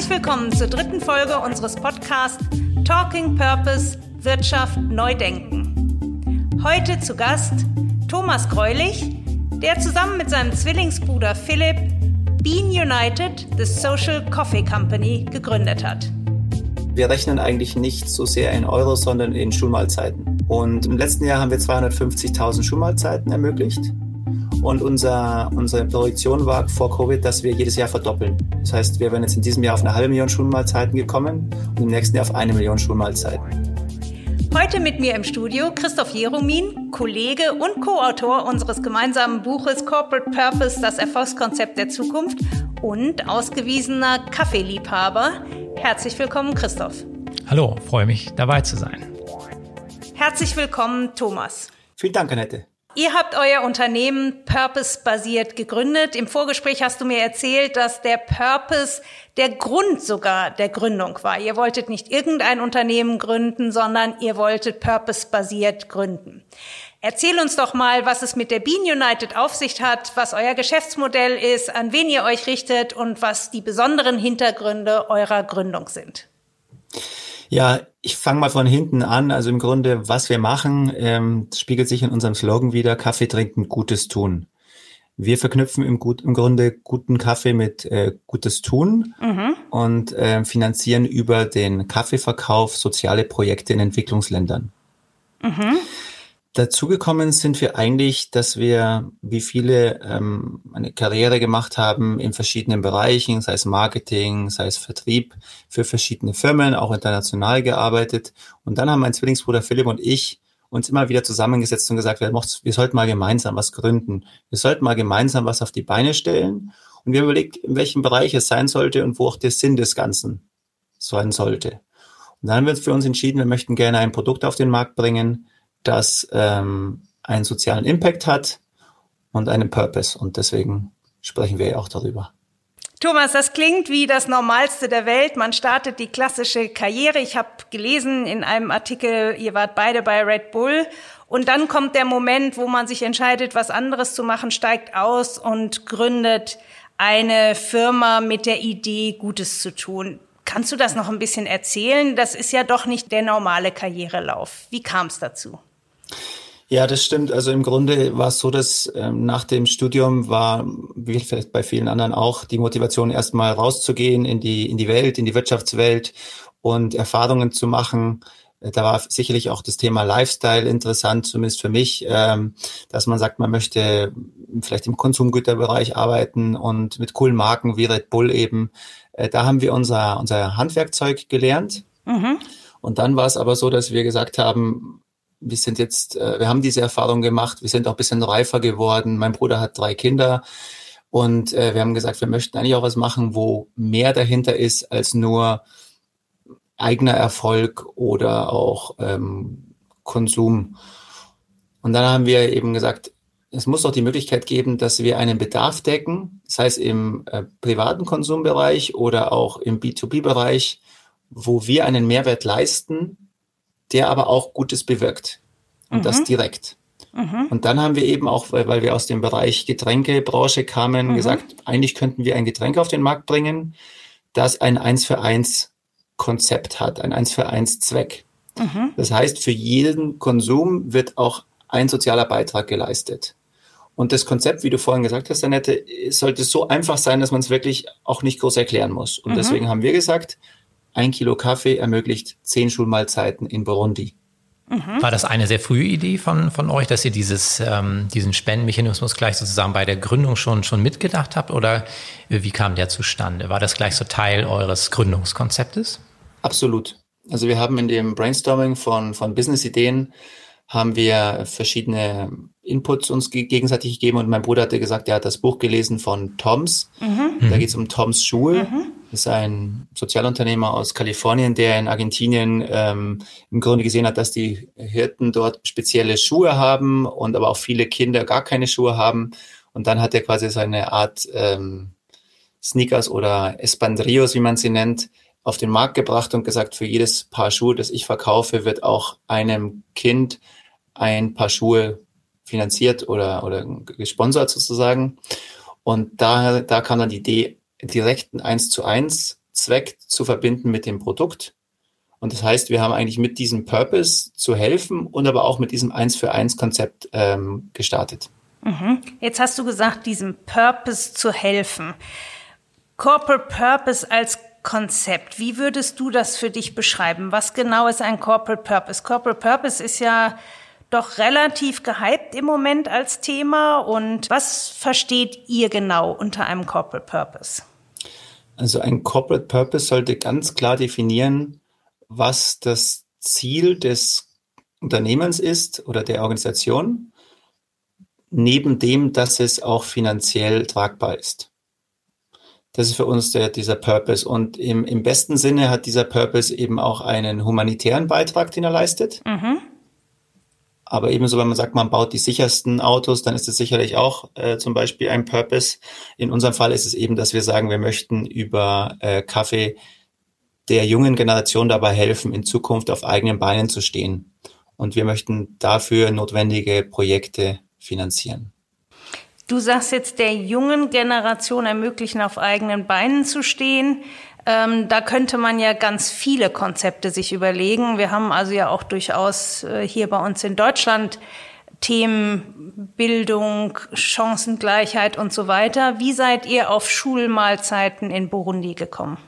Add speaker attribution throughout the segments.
Speaker 1: Herzlich willkommen zur dritten Folge unseres Podcasts Talking Purpose Wirtschaft neu denken. Heute zu Gast Thomas Greulich, der zusammen mit seinem Zwillingsbruder Philipp Bean United, the Social Coffee Company, gegründet hat.
Speaker 2: Wir rechnen eigentlich nicht so sehr in Euro, sondern in Schulmahlzeiten. Und im letzten Jahr haben wir 250.000 Schulmahlzeiten ermöglicht. Und unser, unsere Projektion war vor Covid, dass wir jedes Jahr verdoppeln. Das heißt, wir wären jetzt in diesem Jahr auf eine halbe Million Schulmahlzeiten gekommen und im nächsten Jahr auf eine Million Schulmahlzeiten.
Speaker 1: Heute mit mir im Studio Christoph Jeromin, Kollege und Co-Autor unseres gemeinsamen Buches Corporate Purpose, das Erfolgskonzept der Zukunft und ausgewiesener Kaffeeliebhaber. Herzlich willkommen, Christoph.
Speaker 3: Hallo, freue mich, dabei zu sein.
Speaker 1: Herzlich willkommen, Thomas.
Speaker 2: Vielen Dank, Annette.
Speaker 1: Ihr habt euer Unternehmen Purpose-basiert gegründet. Im Vorgespräch hast du mir erzählt, dass der Purpose der Grund sogar der Gründung war. Ihr wolltet nicht irgendein Unternehmen gründen, sondern ihr wolltet Purpose-basiert gründen. Erzähl uns doch mal, was es mit der Bean United auf sich hat, was euer Geschäftsmodell ist, an wen ihr euch richtet und was die besonderen Hintergründe eurer Gründung sind.
Speaker 2: Ja, ich fange mal von hinten an. Also im Grunde, was wir machen, ähm, spiegelt sich in unserem Slogan wieder, Kaffee trinken, Gutes tun. Wir verknüpfen im, Gut, im Grunde guten Kaffee mit äh, Gutes tun mhm. und äh, finanzieren über den Kaffeeverkauf soziale Projekte in Entwicklungsländern. Mhm. Dazugekommen sind wir eigentlich, dass wir, wie viele, ähm, eine Karriere gemacht haben in verschiedenen Bereichen, sei es Marketing, sei es Vertrieb, für verschiedene Firmen, auch international gearbeitet. Und dann haben mein Zwillingsbruder Philipp und ich uns immer wieder zusammengesetzt und gesagt, wir, wir sollten mal gemeinsam was gründen. Wir sollten mal gemeinsam was auf die Beine stellen. Und wir haben überlegt, in welchem Bereich es sein sollte und wo auch der Sinn des Ganzen sein sollte. Und dann haben wir für uns entschieden, wir möchten gerne ein Produkt auf den Markt bringen, das ähm, einen sozialen Impact hat und einen Purpose. Und deswegen sprechen wir ja auch darüber.
Speaker 1: Thomas, das klingt wie das Normalste der Welt. Man startet die klassische Karriere. Ich habe gelesen in einem Artikel, ihr wart beide bei Red Bull. Und dann kommt der Moment, wo man sich entscheidet, was anderes zu machen, steigt aus und gründet eine Firma mit der Idee, Gutes zu tun. Kannst du das noch ein bisschen erzählen? Das ist ja doch nicht der normale Karrierelauf. Wie kam es dazu?
Speaker 2: Ja, das stimmt. Also im Grunde war es so, dass ähm, nach dem Studium war, wie vielleicht bei vielen anderen auch, die Motivation erstmal rauszugehen in die, in die Welt, in die Wirtschaftswelt und Erfahrungen zu machen. Da war sicherlich auch das Thema Lifestyle interessant, zumindest für mich, ähm, dass man sagt, man möchte vielleicht im Konsumgüterbereich arbeiten und mit coolen Marken wie Red Bull eben. Äh, da haben wir unser, unser Handwerkzeug gelernt. Mhm. Und dann war es aber so, dass wir gesagt haben, wir sind jetzt, äh, wir haben diese Erfahrung gemacht, wir sind auch ein bisschen reifer geworden. Mein Bruder hat drei Kinder und äh, wir haben gesagt, wir möchten eigentlich auch was machen, wo mehr dahinter ist als nur eigener Erfolg oder auch ähm, Konsum. Und dann haben wir eben gesagt, es muss doch die Möglichkeit geben, dass wir einen Bedarf decken, sei es im äh, privaten Konsumbereich oder auch im B2B-Bereich, wo wir einen Mehrwert leisten, der aber auch Gutes bewirkt. Und mhm. das direkt. Mhm. Und dann haben wir eben auch, weil, wir aus dem Bereich Getränkebranche kamen, mhm. gesagt, eigentlich könnten wir ein Getränk auf den Markt bringen, das ein 1 für 1 Konzept hat, ein 1 für 1 Zweck. Mhm. Das heißt, für jeden Konsum wird auch ein sozialer Beitrag geleistet. Und das Konzept, wie du vorhin gesagt hast, Annette, sollte so einfach sein, dass man es wirklich auch nicht groß erklären muss. Und mhm. deswegen haben wir gesagt, ein Kilo Kaffee ermöglicht zehn Schulmahlzeiten in Burundi.
Speaker 3: Mhm. War das eine sehr frühe Idee von, von euch, dass ihr dieses, ähm, diesen Spendenmechanismus gleich sozusagen bei der Gründung schon, schon mitgedacht habt? Oder wie kam der zustande? War das gleich so Teil eures Gründungskonzeptes?
Speaker 2: Absolut. Also wir haben in dem Brainstorming von, von Business-Ideen haben wir verschiedene Inputs uns gegenseitig gegeben und mein Bruder hatte gesagt, er hat das Buch gelesen von Toms. Mhm. Da geht es um Toms Schuhe. Mhm. Ist ein Sozialunternehmer aus Kalifornien, der in Argentinien ähm, im Grunde gesehen hat, dass die Hirten dort spezielle Schuhe haben und aber auch viele Kinder gar keine Schuhe haben. Und dann hat er quasi seine Art ähm, Sneakers oder Espandrillos, wie man sie nennt, auf den Markt gebracht und gesagt, für jedes Paar Schuhe, das ich verkaufe, wird auch einem Kind ein Paar Schuhe finanziert oder, oder gesponsert sozusagen. Und da, da kam dann die Idee, direkten 1 zu 1 Zweck zu verbinden mit dem Produkt. Und das heißt, wir haben eigentlich mit diesem Purpose zu helfen und aber auch mit diesem Eins für eins Konzept ähm, gestartet.
Speaker 1: Mhm. Jetzt hast du gesagt, diesem Purpose zu helfen. Corporate Purpose als Konzept. Wie würdest du das für dich beschreiben? Was genau ist ein Corporate Purpose? Corporate Purpose ist ja doch relativ gehypt im Moment als Thema. Und was versteht ihr genau unter einem Corporate Purpose?
Speaker 2: Also ein Corporate Purpose sollte ganz klar definieren, was das Ziel des Unternehmens ist oder der Organisation, neben dem, dass es auch finanziell tragbar ist. Das ist für uns der, dieser Purpose. Und im, im besten Sinne hat dieser Purpose eben auch einen humanitären Beitrag, den er leistet. Mhm. Aber ebenso, wenn man sagt, man baut die sichersten Autos, dann ist es sicherlich auch äh, zum Beispiel ein Purpose. In unserem Fall ist es eben, dass wir sagen, wir möchten über äh, Kaffee der jungen Generation dabei helfen, in Zukunft auf eigenen Beinen zu stehen. Und wir möchten dafür notwendige Projekte finanzieren.
Speaker 1: Du sagst jetzt, der jungen Generation ermöglichen, auf eigenen Beinen zu stehen. Ähm, da könnte man ja ganz viele Konzepte sich überlegen. Wir haben also ja auch durchaus äh, hier bei uns in Deutschland Themen Bildung, Chancengleichheit und so weiter. Wie seid ihr auf Schulmahlzeiten in Burundi gekommen?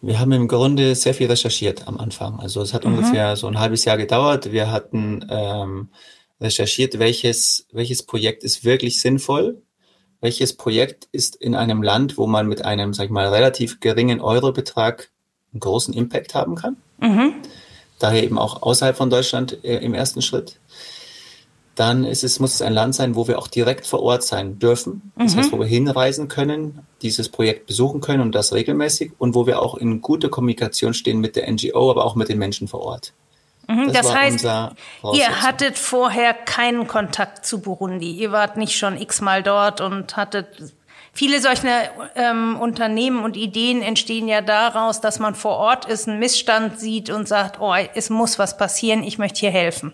Speaker 2: Wir haben im Grunde sehr viel recherchiert am Anfang. Also es hat mhm. ungefähr so ein halbes Jahr gedauert. Wir hatten ähm, recherchiert, welches, welches Projekt ist wirklich sinnvoll welches Projekt ist in einem Land, wo man mit einem, sag ich mal, relativ geringen Eurobetrag einen großen Impact haben kann. Mhm. Daher eben auch außerhalb von Deutschland äh, im ersten Schritt. Dann ist es, muss es ein Land sein, wo wir auch direkt vor Ort sein dürfen. Das mhm. heißt, wo wir hinreisen können, dieses Projekt besuchen können und das regelmäßig und wo wir auch in guter Kommunikation stehen mit der NGO, aber auch mit den Menschen vor Ort.
Speaker 1: Mhm, das, das heißt, ihr hattet vorher keinen Kontakt zu Burundi. Ihr wart nicht schon x-mal dort und hattet viele solche ähm, Unternehmen und Ideen entstehen ja daraus, dass man vor Ort ist, einen Missstand sieht und sagt, oh, es muss was passieren, ich möchte hier helfen.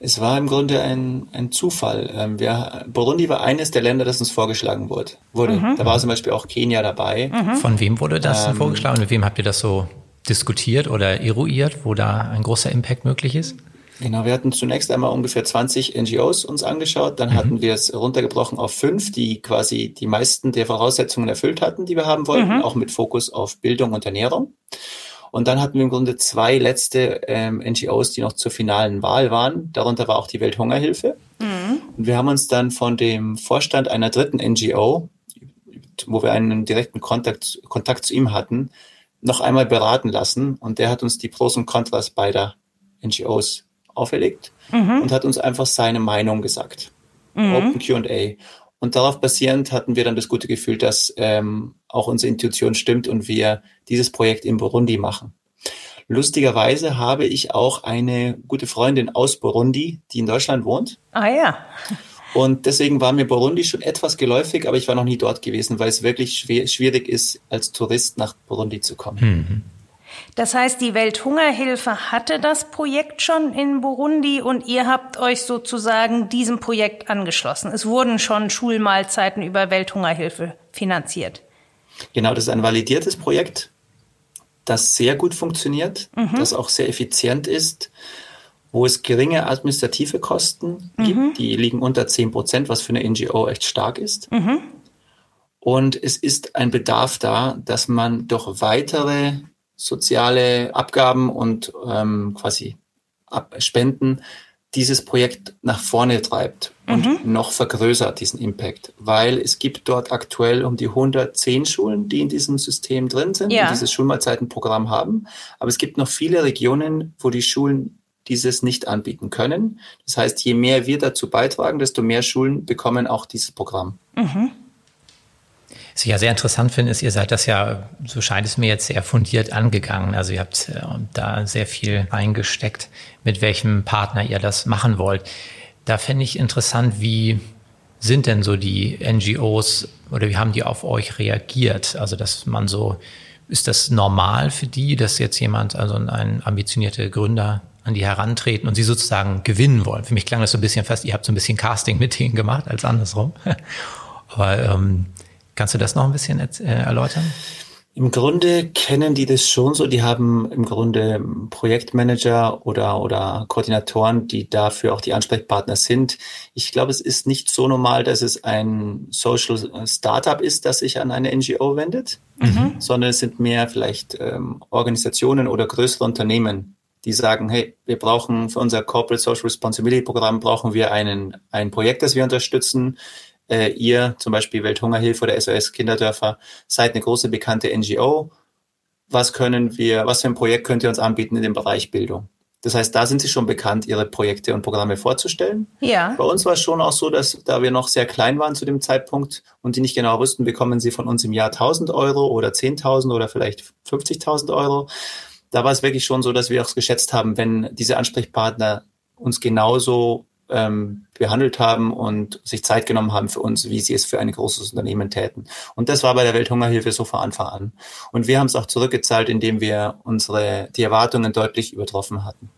Speaker 2: Es war im Grunde ein, ein Zufall. Ähm, wir, Burundi war eines der Länder, das uns vorgeschlagen wurde. wurde. Mhm. Da war zum Beispiel auch Kenia dabei.
Speaker 3: Mhm. Von wem wurde das ähm, vorgeschlagen? Mit wem habt ihr das so diskutiert oder eruiert, wo da ein großer Impact möglich ist?
Speaker 2: Genau, wir hatten zunächst einmal ungefähr 20 NGOs uns angeschaut, dann mhm. hatten wir es runtergebrochen auf fünf, die quasi die meisten der Voraussetzungen erfüllt hatten, die wir haben wollten, mhm. auch mit Fokus auf Bildung und Ernährung. Und dann hatten wir im Grunde zwei letzte ähm, NGOs, die noch zur finalen Wahl waren. Darunter war auch die Welthungerhilfe. Mhm. Und wir haben uns dann von dem Vorstand einer dritten NGO, wo wir einen direkten Kontakt, Kontakt zu ihm hatten, noch einmal beraten lassen und der hat uns die Pros und Kontras beider NGOs auferlegt mhm. und hat uns einfach seine Meinung gesagt. Mhm. Open QA. Und darauf basierend hatten wir dann das gute Gefühl, dass ähm, auch unsere Intuition stimmt und wir dieses Projekt in Burundi machen. Lustigerweise habe ich auch eine gute Freundin aus Burundi, die in Deutschland wohnt.
Speaker 1: Ah ja.
Speaker 2: Und deswegen war mir Burundi schon etwas geläufig, aber ich war noch nie dort gewesen, weil es wirklich schwer, schwierig ist, als Tourist nach Burundi zu kommen. Mhm.
Speaker 1: Das heißt, die Welthungerhilfe hatte das Projekt schon in Burundi und ihr habt euch sozusagen diesem Projekt angeschlossen. Es wurden schon Schulmahlzeiten über Welthungerhilfe finanziert.
Speaker 2: Genau, das ist ein validiertes Projekt, das sehr gut funktioniert, mhm. das auch sehr effizient ist wo es geringe administrative Kosten mhm. gibt, die liegen unter 10 Prozent, was für eine NGO echt stark ist. Mhm. Und es ist ein Bedarf da, dass man durch weitere soziale Abgaben und ähm, quasi Ab Spenden dieses Projekt nach vorne treibt und mhm. noch vergrößert diesen Impact, weil es gibt dort aktuell um die 110 Schulen, die in diesem System drin sind, ja. die dieses Schulmahlzeitenprogramm haben. Aber es gibt noch viele Regionen, wo die Schulen dieses nicht anbieten können. Das heißt, je mehr wir dazu beitragen, desto mehr Schulen bekommen auch dieses Programm. Mhm.
Speaker 3: Was ich ja sehr interessant finde, ist, ihr seid das ja, so scheint es mir jetzt, sehr fundiert angegangen. Also ihr habt äh, da sehr viel eingesteckt, mit welchem Partner ihr das machen wollt. Da fände ich interessant, wie sind denn so die NGOs oder wie haben die auf euch reagiert? Also, dass man so, ist das normal für die, dass jetzt jemand, also ein ambitionierter Gründer an die herantreten und sie sozusagen gewinnen wollen. Für mich klang das so ein bisschen fast, ihr habt so ein bisschen Casting mit denen gemacht als andersrum. Aber ähm, kannst du das noch ein bisschen äh, erläutern?
Speaker 2: Im Grunde kennen die das schon so. Die haben im Grunde Projektmanager oder, oder Koordinatoren, die dafür auch die Ansprechpartner sind. Ich glaube, es ist nicht so normal, dass es ein Social Startup ist, das sich an eine NGO wendet, mhm. sondern es sind mehr vielleicht ähm, Organisationen oder größere Unternehmen, die sagen, hey, wir brauchen für unser Corporate Social Responsibility Programm brauchen wir einen, ein Projekt, das wir unterstützen äh, ihr, zum Beispiel Welthungerhilfe oder SOS Kinderdörfer, seid eine große bekannte NGO. Was können wir, was für ein Projekt könnt ihr uns anbieten in dem Bereich Bildung? Das heißt, da sind sie schon bekannt, ihre Projekte und Programme vorzustellen.
Speaker 1: Ja.
Speaker 2: Bei uns war es schon auch so, dass da wir noch sehr klein waren zu dem Zeitpunkt und die nicht genau wussten, bekommen sie von uns im Jahr 1000 Euro oder 10.000 oder vielleicht 50.000 Euro. Da war es wirklich schon so, dass wir auch geschätzt haben, wenn diese Ansprechpartner uns genauso ähm, behandelt haben und sich Zeit genommen haben für uns, wie sie es für ein großes Unternehmen täten. Und das war bei der Welthungerhilfe so von Anfang an. Und wir haben es auch zurückgezahlt, indem wir unsere die Erwartungen deutlich übertroffen hatten.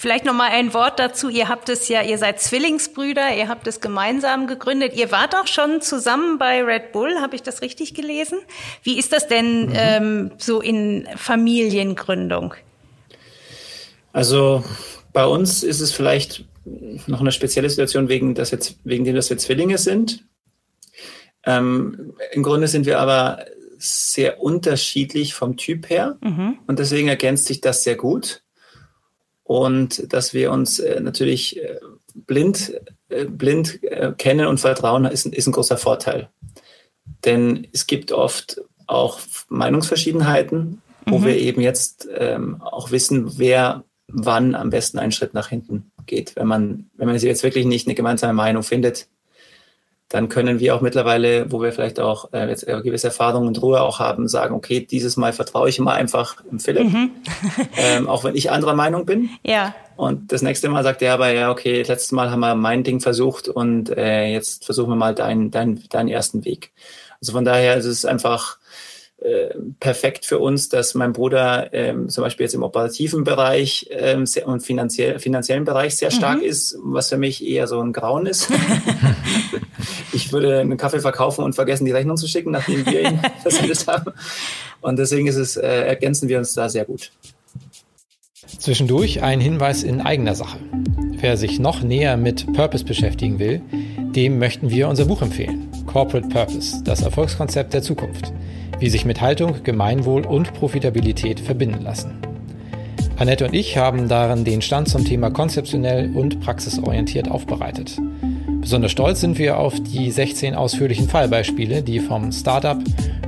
Speaker 1: Vielleicht noch mal ein Wort dazu. Ihr habt es ja, ihr seid Zwillingsbrüder, ihr habt es gemeinsam gegründet. Ihr wart auch schon zusammen bei Red Bull, habe ich das richtig gelesen? Wie ist das denn mhm. ähm, so in Familiengründung?
Speaker 2: Also bei uns ist es vielleicht noch eine spezielle Situation wegen, dass wir, wegen dem, dass wir Zwillinge sind. Ähm, Im Grunde sind wir aber sehr unterschiedlich vom Typ her mhm. und deswegen ergänzt sich das sehr gut. Und dass wir uns äh, natürlich äh, blind, äh, blind kennen und vertrauen, ist, ist ein großer Vorteil. Denn es gibt oft auch Meinungsverschiedenheiten, wo mhm. wir eben jetzt ähm, auch wissen, wer wann am besten einen Schritt nach hinten geht. Wenn man, wenn man jetzt wirklich nicht eine gemeinsame Meinung findet, dann können wir auch mittlerweile, wo wir vielleicht auch äh, jetzt gewisse Erfahrungen und Ruhe auch haben, sagen, okay, dieses Mal vertraue ich mal einfach im Philipp, mhm. ähm, auch wenn ich anderer Meinung bin.
Speaker 1: Ja.
Speaker 2: Und das nächste Mal sagt er aber, ja, okay, letztes Mal haben wir mein Ding versucht und äh, jetzt versuchen wir mal deinen dein, deinen ersten Weg. Also von daher ist es einfach äh, perfekt für uns, dass mein Bruder ähm, zum Beispiel jetzt im operativen Bereich ähm, sehr, und finanziell, finanziellen Bereich sehr stark mhm. ist, was für mich eher so ein Grauen ist. ich würde einen Kaffee verkaufen und vergessen, die Rechnung zu schicken, nachdem wir ihn versendet haben. Und deswegen ist es, äh, ergänzen wir uns da sehr gut.
Speaker 3: Zwischendurch ein Hinweis in eigener Sache. Wer sich noch näher mit Purpose beschäftigen will, dem möchten wir unser Buch empfehlen. Corporate Purpose, das Erfolgskonzept der Zukunft wie sich mit Haltung, Gemeinwohl und Profitabilität verbinden lassen. Annette und ich haben darin den Stand zum Thema konzeptionell und praxisorientiert aufbereitet. Besonders stolz sind wir auf die 16 ausführlichen Fallbeispiele, die vom Startup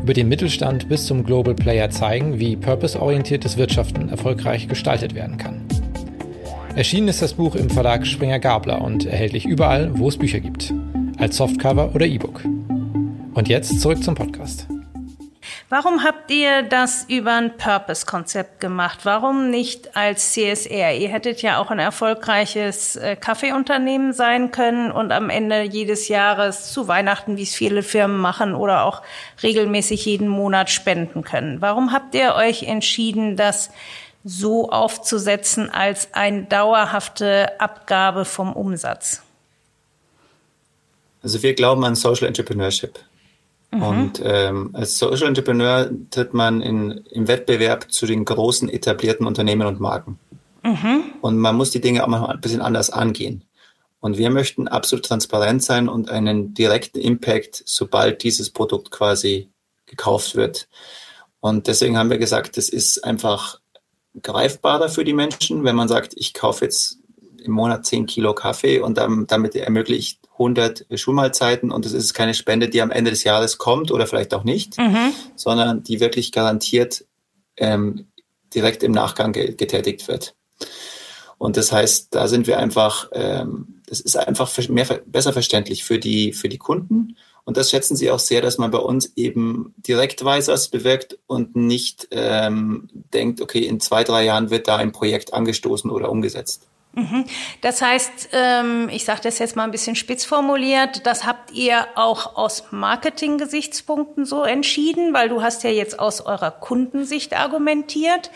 Speaker 3: über den Mittelstand bis zum Global Player zeigen, wie purpose-orientiertes Wirtschaften erfolgreich gestaltet werden kann. Erschienen ist das Buch im Verlag Springer Gabler und erhältlich überall, wo es Bücher gibt, als Softcover oder E-Book. Und jetzt zurück zum Podcast.
Speaker 1: Warum habt ihr das über ein Purpose-Konzept gemacht? Warum nicht als CSR? Ihr hättet ja auch ein erfolgreiches äh, Kaffeeunternehmen sein können und am Ende jedes Jahres zu Weihnachten, wie es viele Firmen machen, oder auch regelmäßig jeden Monat spenden können. Warum habt ihr euch entschieden, das so aufzusetzen als eine dauerhafte Abgabe vom Umsatz?
Speaker 2: Also wir glauben an Social Entrepreneurship. Mhm. Und ähm, als Social Entrepreneur tritt man in, im Wettbewerb zu den großen etablierten Unternehmen und Marken. Mhm. Und man muss die Dinge auch mal ein bisschen anders angehen. Und wir möchten absolut transparent sein und einen direkten Impact, sobald dieses Produkt quasi gekauft wird. Und deswegen haben wir gesagt, das ist einfach greifbarer für die Menschen, wenn man sagt, ich kaufe jetzt im Monat 10 Kilo Kaffee und damit ermöglicht 100 Schulmahlzeiten und es ist keine Spende, die am Ende des Jahres kommt oder vielleicht auch nicht, mhm. sondern die wirklich garantiert ähm, direkt im Nachgang getätigt wird. Und das heißt, da sind wir einfach, ähm, das ist einfach mehr, besser verständlich für die, für die Kunden. Und das schätzen sie auch sehr, dass man bei uns eben direkt weiß, was bewirkt und nicht ähm, denkt, okay, in zwei, drei Jahren wird da ein Projekt angestoßen oder umgesetzt.
Speaker 1: Mhm. Das heißt, ähm, ich sage das jetzt mal ein bisschen spitz formuliert, das habt ihr auch aus Marketing-Gesichtspunkten so entschieden, weil du hast ja jetzt aus eurer Kundensicht argumentiert.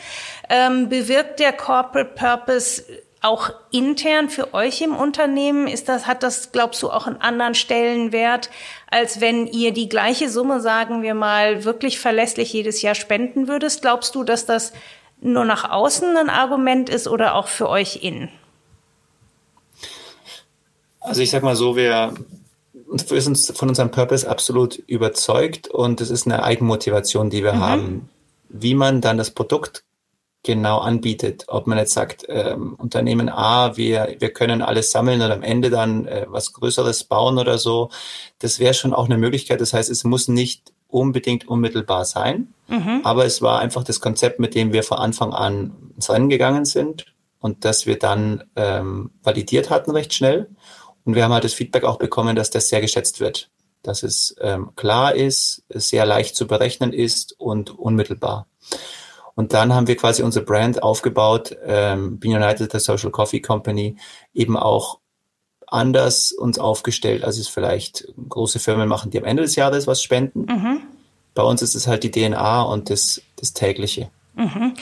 Speaker 1: Ähm, bewirkt der Corporate Purpose auch intern für euch im Unternehmen ist das, hat das, glaubst du, auch einen anderen Stellenwert, als wenn ihr die gleiche Summe, sagen wir mal, wirklich verlässlich jedes Jahr spenden würdest? Glaubst du, dass das nur nach außen ein Argument ist oder auch für euch innen?
Speaker 2: Also ich sag mal so, wir, sind von unserem Purpose absolut überzeugt und es ist eine Eigenmotivation, die wir mhm. haben. Wie man dann das Produkt genau anbietet. Ob man jetzt sagt, ähm, Unternehmen A, wir, wir können alles sammeln und am Ende dann äh, was Größeres bauen oder so, das wäre schon auch eine Möglichkeit. Das heißt, es muss nicht unbedingt unmittelbar sein, mhm. aber es war einfach das Konzept, mit dem wir von Anfang an ins Rennen gegangen sind und das wir dann ähm, validiert hatten recht schnell. Und wir haben halt das Feedback auch bekommen, dass das sehr geschätzt wird, dass es ähm, klar ist, sehr leicht zu berechnen ist und unmittelbar. Und dann haben wir quasi unsere Brand aufgebaut, ähm, Bean United, the Social Coffee Company, eben auch anders uns aufgestellt, als es vielleicht große Firmen machen, die am Ende des Jahres was spenden. Mhm. Bei uns ist es halt die DNA und das, das tägliche.
Speaker 1: Mhm.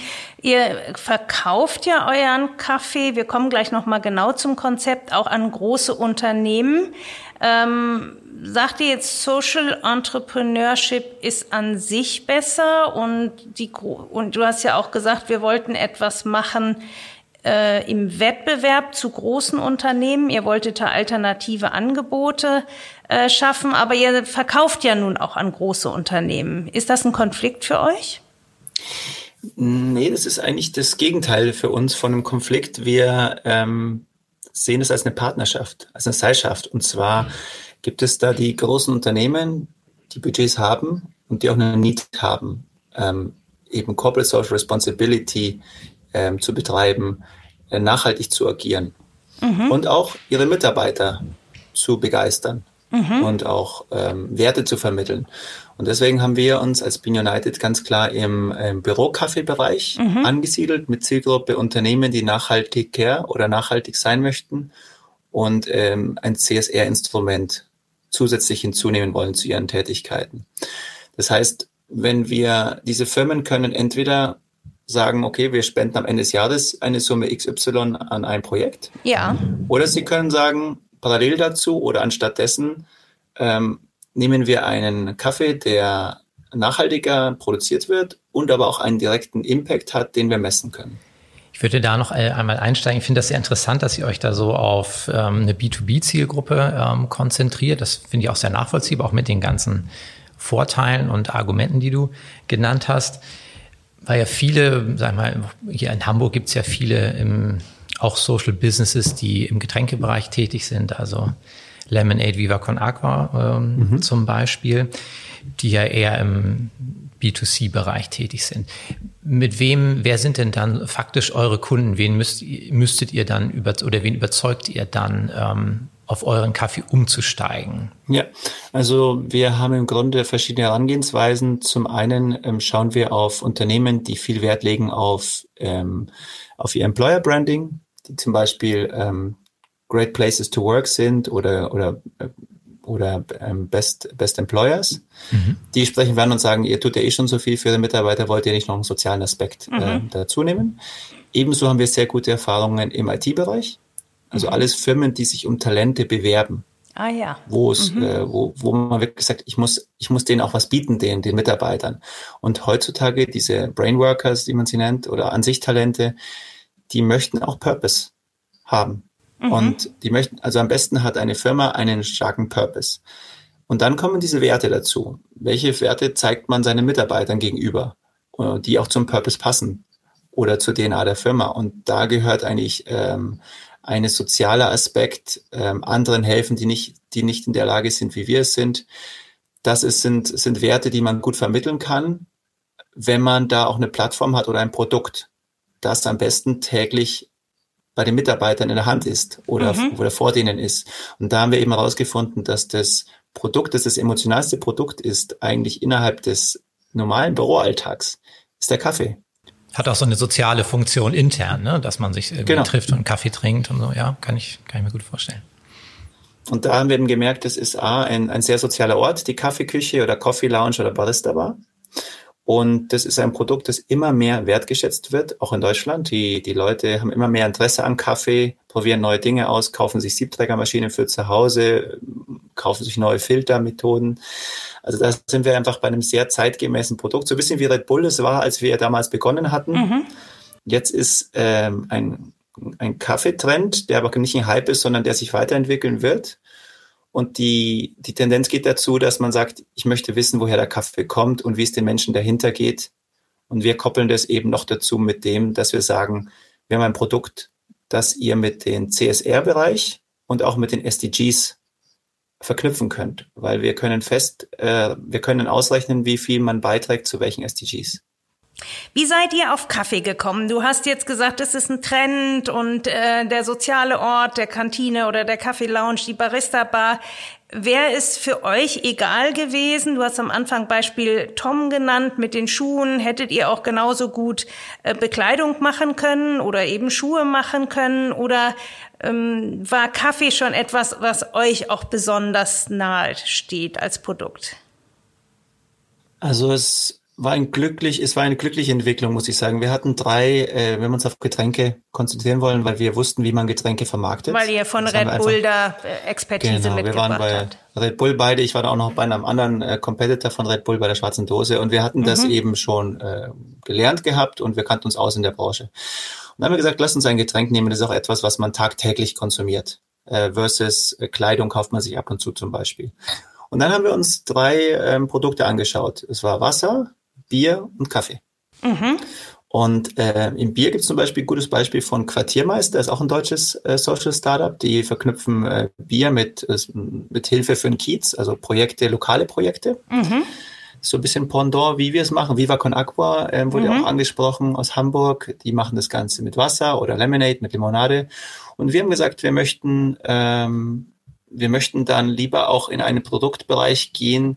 Speaker 1: Ihr verkauft ja euren Kaffee, wir kommen gleich nochmal genau zum Konzept, auch an große Unternehmen. Ähm, sagt ihr jetzt, Social Entrepreneurship ist an sich besser und, die, und du hast ja auch gesagt, wir wollten etwas machen äh, im Wettbewerb zu großen Unternehmen. Ihr wolltet da alternative Angebote äh, schaffen, aber ihr verkauft ja nun auch an große Unternehmen. Ist das ein Konflikt für euch?
Speaker 2: Nee, das ist eigentlich das Gegenteil für uns von einem Konflikt. Wir ähm, sehen es als eine Partnerschaft, als eine Seilschaft. Und zwar gibt es da die großen Unternehmen, die Budgets haben und die auch eine Need haben, ähm, eben Corporate Social Responsibility ähm, zu betreiben, äh, nachhaltig zu agieren mhm. und auch ihre Mitarbeiter zu begeistern mhm. und auch ähm, Werte zu vermitteln. Und deswegen haben wir uns als Bean United ganz klar im, im Bürokaffeebereich mhm. angesiedelt mit Zielgruppe Unternehmen, die nachhaltiger oder nachhaltig sein möchten und ähm, ein CSR-Instrument zusätzlich hinzunehmen wollen zu ihren Tätigkeiten. Das heißt, wenn wir diese Firmen können entweder sagen, okay, wir spenden am Ende des Jahres eine Summe XY an ein Projekt.
Speaker 1: Ja.
Speaker 2: Oder sie können sagen, parallel dazu oder anstatt dessen ähm, nehmen wir einen Kaffee, der nachhaltiger produziert wird und aber auch einen direkten Impact hat, den wir messen können.
Speaker 3: Ich würde da noch äh, einmal einsteigen. Ich finde das sehr interessant, dass ihr euch da so auf ähm, eine B2B-Zielgruppe ähm, konzentriert. Das finde ich auch sehr nachvollziehbar, auch mit den ganzen Vorteilen und Argumenten, die du genannt hast. Weil ja viele, sag mal, hier in Hamburg gibt es ja viele im, auch Social Businesses, die im Getränkebereich tätig sind, also Lemonade Viva Con Aqua ähm, mhm. zum Beispiel, die ja eher im B2C-Bereich tätig sind. Mit wem, wer sind denn dann faktisch eure Kunden? Wen müsst, müsstet ihr dann über oder wen überzeugt ihr dann, ähm, auf euren Kaffee umzusteigen?
Speaker 2: Ja, also wir haben im Grunde verschiedene Herangehensweisen. Zum einen ähm, schauen wir auf Unternehmen, die viel Wert legen auf, ähm, auf ihr Employer Branding, die zum Beispiel ähm, Great Places to Work sind oder, oder äh, oder ähm, Best, Best Employers. Mhm. Die sprechen werden und sagen, ihr tut ja eh schon so viel für die Mitarbeiter, wollt ihr nicht noch einen sozialen Aspekt mhm. äh, dazu nehmen. Ebenso haben wir sehr gute Erfahrungen im IT-Bereich. Also mhm. alles Firmen, die sich um Talente bewerben.
Speaker 1: Ah ja.
Speaker 2: Wo es, mhm. äh, wo, wo man wirklich sagt, ich muss, ich muss denen auch was bieten, den, den Mitarbeitern. Und heutzutage diese Brainworkers, die man sie nennt, oder Ansichttalente, die möchten auch Purpose haben. Mhm. Und die möchten, also am besten hat eine Firma einen starken Purpose. Und dann kommen diese Werte dazu. Welche Werte zeigt man seinen Mitarbeitern gegenüber, äh, die auch zum Purpose passen oder zur DNA der Firma? Und da gehört eigentlich ähm, ein sozialer Aspekt, ähm, anderen helfen, die nicht, die nicht in der Lage sind, wie wir es sind. Das ist, sind, sind Werte, die man gut vermitteln kann, wenn man da auch eine Plattform hat oder ein Produkt, das am besten täglich bei den Mitarbeitern in der Hand ist oder, mhm. oder vor denen ist. Und da haben wir eben herausgefunden, dass das Produkt, das das emotionalste Produkt ist, eigentlich innerhalb des normalen Büroalltags, ist der Kaffee.
Speaker 3: Hat auch so eine soziale Funktion intern, ne? dass man sich irgendwie genau. trifft und Kaffee trinkt und so. Ja, kann ich, kann ich mir gut vorstellen.
Speaker 2: Und da haben wir eben gemerkt, das ist A, ein, ein sehr sozialer Ort, die Kaffeeküche oder Coffee Lounge oder Barista Bar. Und das ist ein Produkt, das immer mehr wertgeschätzt wird, auch in Deutschland. Die, die Leute haben immer mehr Interesse an Kaffee, probieren neue Dinge aus, kaufen sich Siebträgermaschinen für zu Hause, kaufen sich neue Filtermethoden. Also da sind wir einfach bei einem sehr zeitgemäßen Produkt. So ein bisschen wie Red Bull es war, als wir damals begonnen hatten. Mhm. Jetzt ist ähm, ein, ein Kaffeetrend, der aber nicht ein Hype ist, sondern der sich weiterentwickeln wird. Und die, die Tendenz geht dazu, dass man sagt, ich möchte wissen, woher der Kaffee kommt und wie es den Menschen dahinter geht. Und wir koppeln das eben noch dazu mit dem, dass wir sagen, wir haben ein Produkt, das ihr mit dem CSR-Bereich und auch mit den SDGs verknüpfen könnt, weil wir können fest, äh, wir können ausrechnen, wie viel man beiträgt zu welchen SDGs.
Speaker 1: Wie seid ihr auf Kaffee gekommen? Du hast jetzt gesagt, es ist ein Trend und äh, der soziale Ort, der Kantine oder der Kaffee-Lounge, die Barista-Bar. Wäre es für euch egal gewesen? Du hast am Anfang Beispiel Tom genannt mit den Schuhen. Hättet ihr auch genauso gut äh, Bekleidung machen können oder eben Schuhe machen können? Oder ähm, war Kaffee schon etwas, was euch auch besonders nahe steht als Produkt?
Speaker 2: Also es war ein glücklich, es war eine glückliche Entwicklung, muss ich sagen. Wir hatten drei, äh, wenn wir uns auf Getränke konzentrieren wollen, weil wir wussten, wie man Getränke vermarktet.
Speaker 1: Weil ihr von das Red Bull da äh, Expertise genau, mitgebracht
Speaker 2: wir waren bei Red Bull beide. Ich war da auch noch bei einem anderen äh, Competitor von Red Bull bei der Schwarzen Dose und wir hatten mhm. das eben schon äh, gelernt gehabt und wir kannten uns aus in der Branche. Und dann haben wir gesagt, lass uns ein Getränk nehmen. Das ist auch etwas, was man tagtäglich konsumiert. Äh, versus äh, Kleidung kauft man sich ab und zu zum Beispiel. Und dann haben wir uns drei ähm, Produkte angeschaut. Es war Wasser, Bier und Kaffee. Mhm. Und äh, im Bier gibt es zum Beispiel ein gutes Beispiel von Quartiermeister, ist auch ein deutsches äh, Social Startup. Die verknüpfen äh, Bier mit, äh, mit Hilfe für den Kiez, also Projekte, lokale Projekte. Mhm. So ein bisschen Pendant, wie wir es machen. Viva con Aqua äh, wurde mhm. auch angesprochen aus Hamburg. Die machen das Ganze mit Wasser oder Lemonade, mit Limonade. Und wir haben gesagt, wir möchten, ähm, wir möchten dann lieber auch in einen Produktbereich gehen,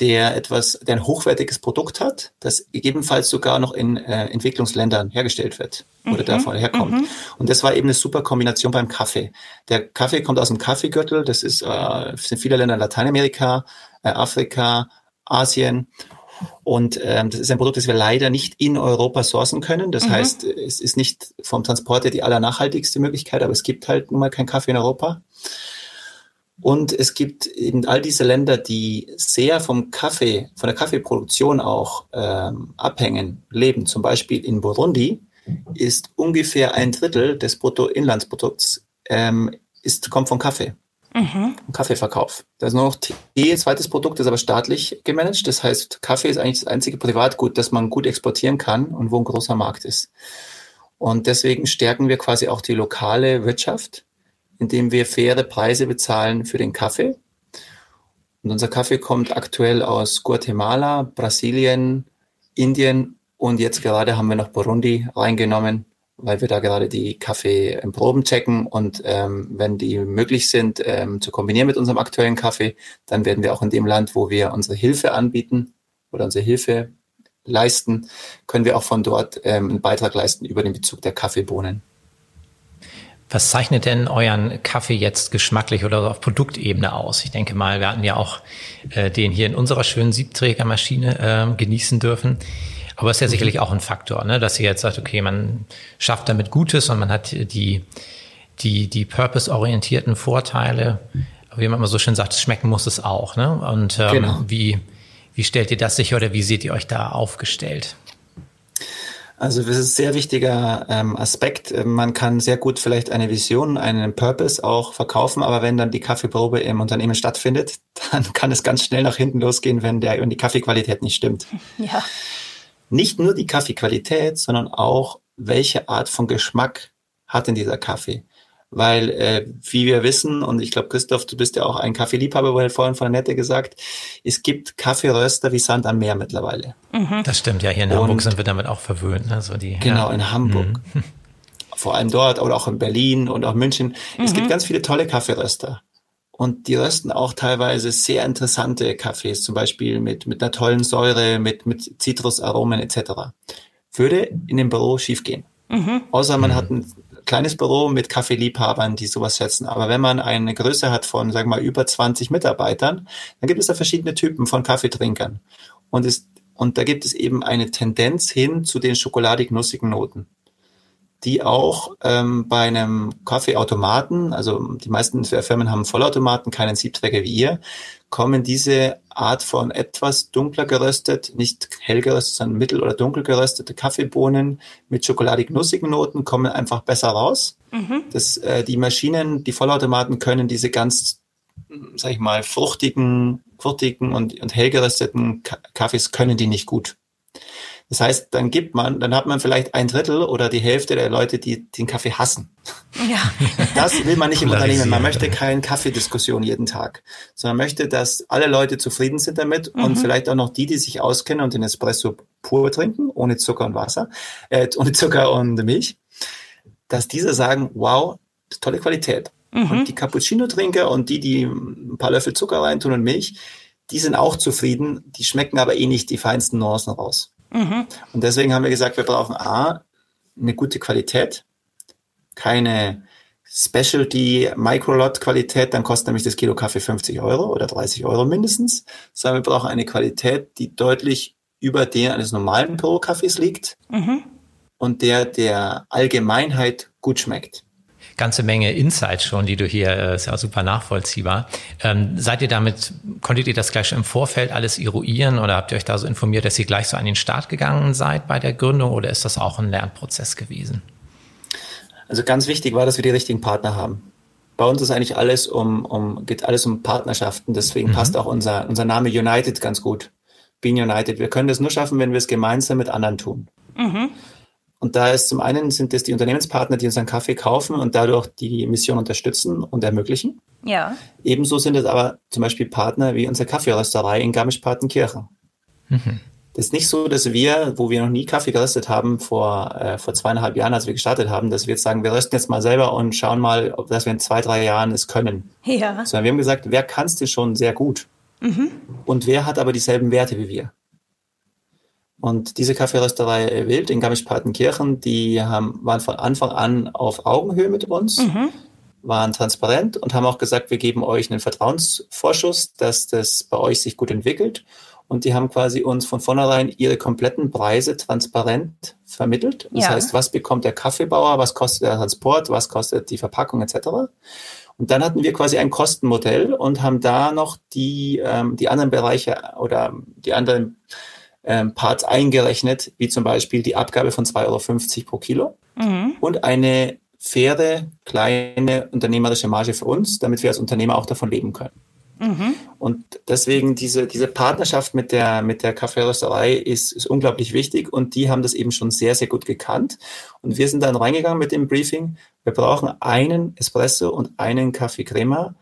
Speaker 2: der etwas, der ein hochwertiges Produkt hat, das gegebenenfalls sogar noch in äh, Entwicklungsländern hergestellt wird oder mhm. davon herkommt. Mhm. Und das war eben eine super Kombination beim Kaffee. Der Kaffee kommt aus dem Kaffeegürtel, das ist, äh, sind viele Länder in Lateinamerika, äh, Afrika, Asien. Und ähm, das ist ein Produkt, das wir leider nicht in Europa sourcen können. Das mhm. heißt, es ist nicht vom Transport her die allernachhaltigste Möglichkeit, aber es gibt halt nun mal keinen Kaffee in Europa. Und es gibt eben all diese Länder, die sehr vom Kaffee, von der Kaffeeproduktion auch ähm, abhängen, leben. Zum Beispiel in Burundi ist ungefähr ein Drittel des Bruttoinlandsprodukts ähm, ist, kommt vom Kaffee. Mhm. Kaffeeverkauf. Da ist nur noch Tee, zweites Produkt, ist aber staatlich gemanagt. Das heißt, Kaffee ist eigentlich das einzige Privatgut, das man gut exportieren kann und wo ein großer Markt ist. Und deswegen stärken wir quasi auch die lokale Wirtschaft indem wir faire Preise bezahlen für den Kaffee. Und unser Kaffee kommt aktuell aus Guatemala, Brasilien, Indien und jetzt gerade haben wir noch Burundi reingenommen, weil wir da gerade die Kaffee im Proben checken und ähm, wenn die möglich sind ähm, zu kombinieren mit unserem aktuellen Kaffee, dann werden wir auch in dem Land, wo wir unsere Hilfe anbieten oder unsere Hilfe leisten, können wir auch von dort ähm, einen Beitrag leisten über den Bezug der Kaffeebohnen.
Speaker 3: Was zeichnet denn euren Kaffee jetzt geschmacklich oder auf Produktebene aus? Ich denke mal, wir hatten ja auch äh, den hier in unserer schönen Siebträgermaschine äh, genießen dürfen. Aber es ist ja sicherlich auch ein Faktor, ne? dass ihr jetzt sagt, okay, man schafft damit Gutes und man hat die, die, die purpose-orientierten Vorteile. Aber wie man immer so schön sagt, schmecken muss es auch. Ne? Und ähm, genau. wie, wie stellt ihr das sicher oder wie seht ihr euch da aufgestellt?
Speaker 2: Also das ist ein sehr wichtiger ähm, Aspekt. Man kann sehr gut vielleicht eine Vision, einen Purpose auch verkaufen, aber wenn dann die Kaffeeprobe im Unternehmen stattfindet, dann kann es ganz schnell nach hinten losgehen, wenn, der, wenn die Kaffeequalität nicht stimmt. Ja. Nicht nur die Kaffeequalität, sondern auch welche Art von Geschmack hat denn dieser Kaffee? Weil, äh, wie wir wissen, und ich glaube, Christoph, du bist ja auch ein Kaffeeliebhaber, weil vorhin von der Nette gesagt, es gibt Kaffeeröster wie Sand am Meer mittlerweile.
Speaker 3: Mhm. Das stimmt, ja, hier in und, Hamburg sind wir damit auch verwöhnt. Also die,
Speaker 2: genau, ja. in Hamburg. Mhm. Vor allem dort oder auch in Berlin und auch München. Mhm. Es gibt mhm. ganz viele tolle Kaffeeröster. Und die rösten auch teilweise sehr interessante Kaffees, zum Beispiel mit, mit einer tollen Säure, mit, mit Zitrusaromen etc. Würde in dem Büro schiefgehen. Mhm. Außer man mhm. hat ein kleines Büro mit Kaffeeliebhabern, die sowas schätzen. Aber wenn man eine Größe hat von, sagen wir mal, über 20 Mitarbeitern, dann gibt es da verschiedene Typen von Kaffeetrinkern. Und es Und da gibt es eben eine Tendenz hin zu den schokoladig-nussigen Noten, die auch ähm, bei einem Kaffeeautomaten, also die meisten Firmen haben Vollautomaten, keinen Siebträger wie ihr, kommen diese Art von etwas dunkler geröstet, nicht hell geröstet, sondern mittel- oder dunkel geröstete Kaffeebohnen mit schokoladig-nussigen Noten kommen einfach besser raus. Mhm. Das, äh, die Maschinen, die Vollautomaten können diese ganz, sag ich mal, fruchtigen, fruchtigen und, und hell gerösteten Kaffees können die nicht gut. Das heißt, dann gibt man, dann hat man vielleicht ein Drittel oder die Hälfte der Leute, die den Kaffee hassen. Ja. Das will man nicht im Unternehmen. Man möchte keine Kaffeediskussion jeden Tag, sondern möchte, dass alle Leute zufrieden sind damit mhm. und vielleicht auch noch die, die sich auskennen und den Espresso pur trinken, ohne Zucker und Wasser, äh, ohne Zucker und Milch, dass diese sagen, wow, tolle Qualität. Mhm. Und die Cappuccino-Trinker und die, die ein paar Löffel Zucker reintun und Milch, die sind auch zufrieden, die schmecken aber eh nicht die feinsten Nuancen raus. Mhm. Und deswegen haben wir gesagt, wir brauchen A, eine gute Qualität, keine Specialty Microlot Qualität, dann kostet nämlich das Kilo Kaffee 50 Euro oder 30 Euro mindestens, sondern wir brauchen eine Qualität, die deutlich über der eines normalen Pro-Kaffees liegt mhm. und der der Allgemeinheit gut schmeckt
Speaker 3: ganze Menge Insights schon, die du hier, äh, ist ja super nachvollziehbar. Ähm, seid ihr damit, konntet ihr das gleich schon im Vorfeld alles eruieren oder habt ihr euch da so informiert, dass ihr gleich so an den Start gegangen seid bei der Gründung oder ist das auch ein Lernprozess gewesen?
Speaker 2: Also ganz wichtig war, dass wir die richtigen Partner haben. Bei uns ist eigentlich alles um, um geht alles um Partnerschaften, deswegen mhm. passt auch unser, unser Name United ganz gut. Being United. Wir können das nur schaffen, wenn wir es gemeinsam mit anderen tun. Mhm. Und da ist zum einen sind es die Unternehmenspartner, die unseren Kaffee kaufen und dadurch die Mission unterstützen und ermöglichen. Ja. Ebenso sind es aber zum Beispiel Partner wie unsere Kaffeerösterei in Garmisch-Partenkirchen. Mhm. Das ist nicht so, dass wir, wo wir noch nie Kaffee geröstet haben, vor, äh, vor zweieinhalb Jahren, als wir gestartet haben, dass wir jetzt sagen, wir rösten jetzt mal selber und schauen mal, ob dass wir in zwei, drei Jahren es können. Ja. Sondern wir haben gesagt, wer kann es denn schon sehr gut? Mhm. Und wer hat aber dieselben Werte wie wir? Und diese Kaffeerösterei Wild in Garmisch-Partenkirchen, die haben, waren von Anfang an auf Augenhöhe mit uns, mhm. waren transparent und haben auch gesagt, wir geben euch einen Vertrauensvorschuss, dass das bei euch sich gut entwickelt. Und die haben quasi uns von vornherein ihre kompletten Preise transparent vermittelt. Das ja. heißt, was bekommt der Kaffeebauer, was kostet der Transport, was kostet die Verpackung etc. Und dann hatten wir quasi ein Kostenmodell und haben da noch die, ähm, die anderen Bereiche oder die anderen ähm, Parts eingerechnet, wie zum Beispiel die Abgabe von 2,50 Euro pro Kilo mhm. und eine faire, kleine unternehmerische Marge für uns, damit wir als Unternehmer auch davon leben können. Mhm. Und deswegen diese, diese Partnerschaft mit der, mit der Kaffeerösterei ist, ist unglaublich wichtig und die haben das eben schon sehr, sehr gut gekannt. Und wir sind dann reingegangen mit dem Briefing. Wir brauchen einen Espresso und einen Kaffee Crema,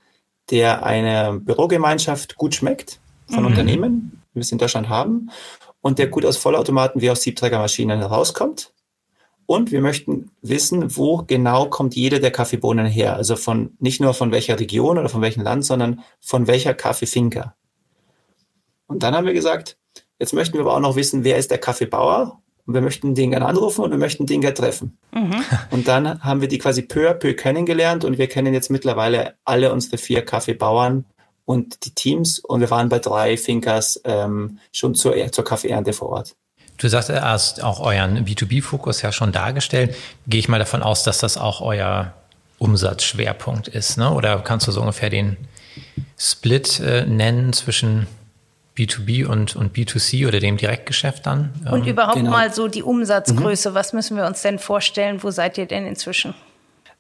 Speaker 2: der einer Bürogemeinschaft gut schmeckt von mhm. Unternehmen, wie wir es in Deutschland haben und der gut aus Vollautomaten wie aus Siebträgermaschinen herauskommt. Und wir möchten wissen, wo genau kommt jede der Kaffeebohnen her. Also von, nicht nur von welcher Region oder von welchem Land, sondern von welcher Kaffeefinker. Und dann haben wir gesagt, jetzt möchten wir aber auch noch wissen, wer ist der Kaffeebauer? Und wir möchten den gerne anrufen und wir möchten den gerne treffen. Mhm. Und dann haben wir die quasi peu à peu kennengelernt und wir kennen jetzt mittlerweile alle unsere vier Kaffeebauern und die Teams und wir waren bei drei Finkers ähm, schon zur, zur Kaffeeernte vor Ort.
Speaker 3: Du sagst, du hast auch euren B2B-Fokus ja schon dargestellt. Gehe ich mal davon aus, dass das auch euer Umsatzschwerpunkt ist, ne? Oder kannst du so ungefähr den Split äh, nennen zwischen B2B und, und B2C oder dem Direktgeschäft dann?
Speaker 1: Und ähm, überhaupt genau. mal so die Umsatzgröße. Mhm. Was müssen wir uns denn vorstellen? Wo seid ihr denn inzwischen?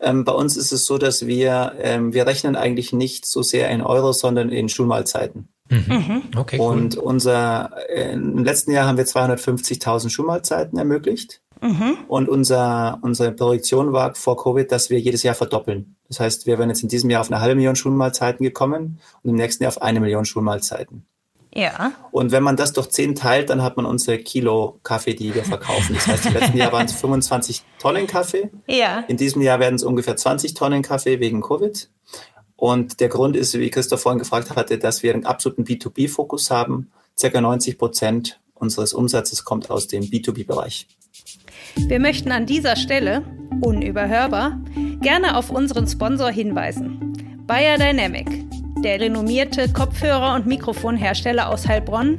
Speaker 2: Ähm, bei uns ist es so, dass wir, ähm, wir rechnen eigentlich nicht so sehr in Euro, sondern in Schulmahlzeiten. Mhm. mhm. Okay, cool. Und unser, äh, im letzten Jahr haben wir 250.000 Schulmahlzeiten ermöglicht. Mhm. Und unser, unsere Projektion war vor Covid, dass wir jedes Jahr verdoppeln. Das heißt, wir wären jetzt in diesem Jahr auf eine halbe Million Schulmahlzeiten gekommen und im nächsten Jahr auf eine Million Schulmahlzeiten. Ja. Und wenn man das durch zehn teilt, dann hat man unsere Kilo Kaffee, die wir verkaufen. Das heißt, im letzten Jahr waren es 25 Tonnen Kaffee. Ja. In diesem Jahr werden es ungefähr 20 Tonnen Kaffee wegen Covid. Und der Grund ist, wie Christoph vorhin gefragt hatte, dass wir einen absoluten B2B-Fokus haben. Circa 90 Prozent unseres Umsatzes kommt aus dem B2B-Bereich.
Speaker 1: Wir möchten an dieser Stelle, unüberhörbar, gerne auf unseren Sponsor hinweisen. Bayer Dynamic der renommierte Kopfhörer- und Mikrofonhersteller aus Heilbronn,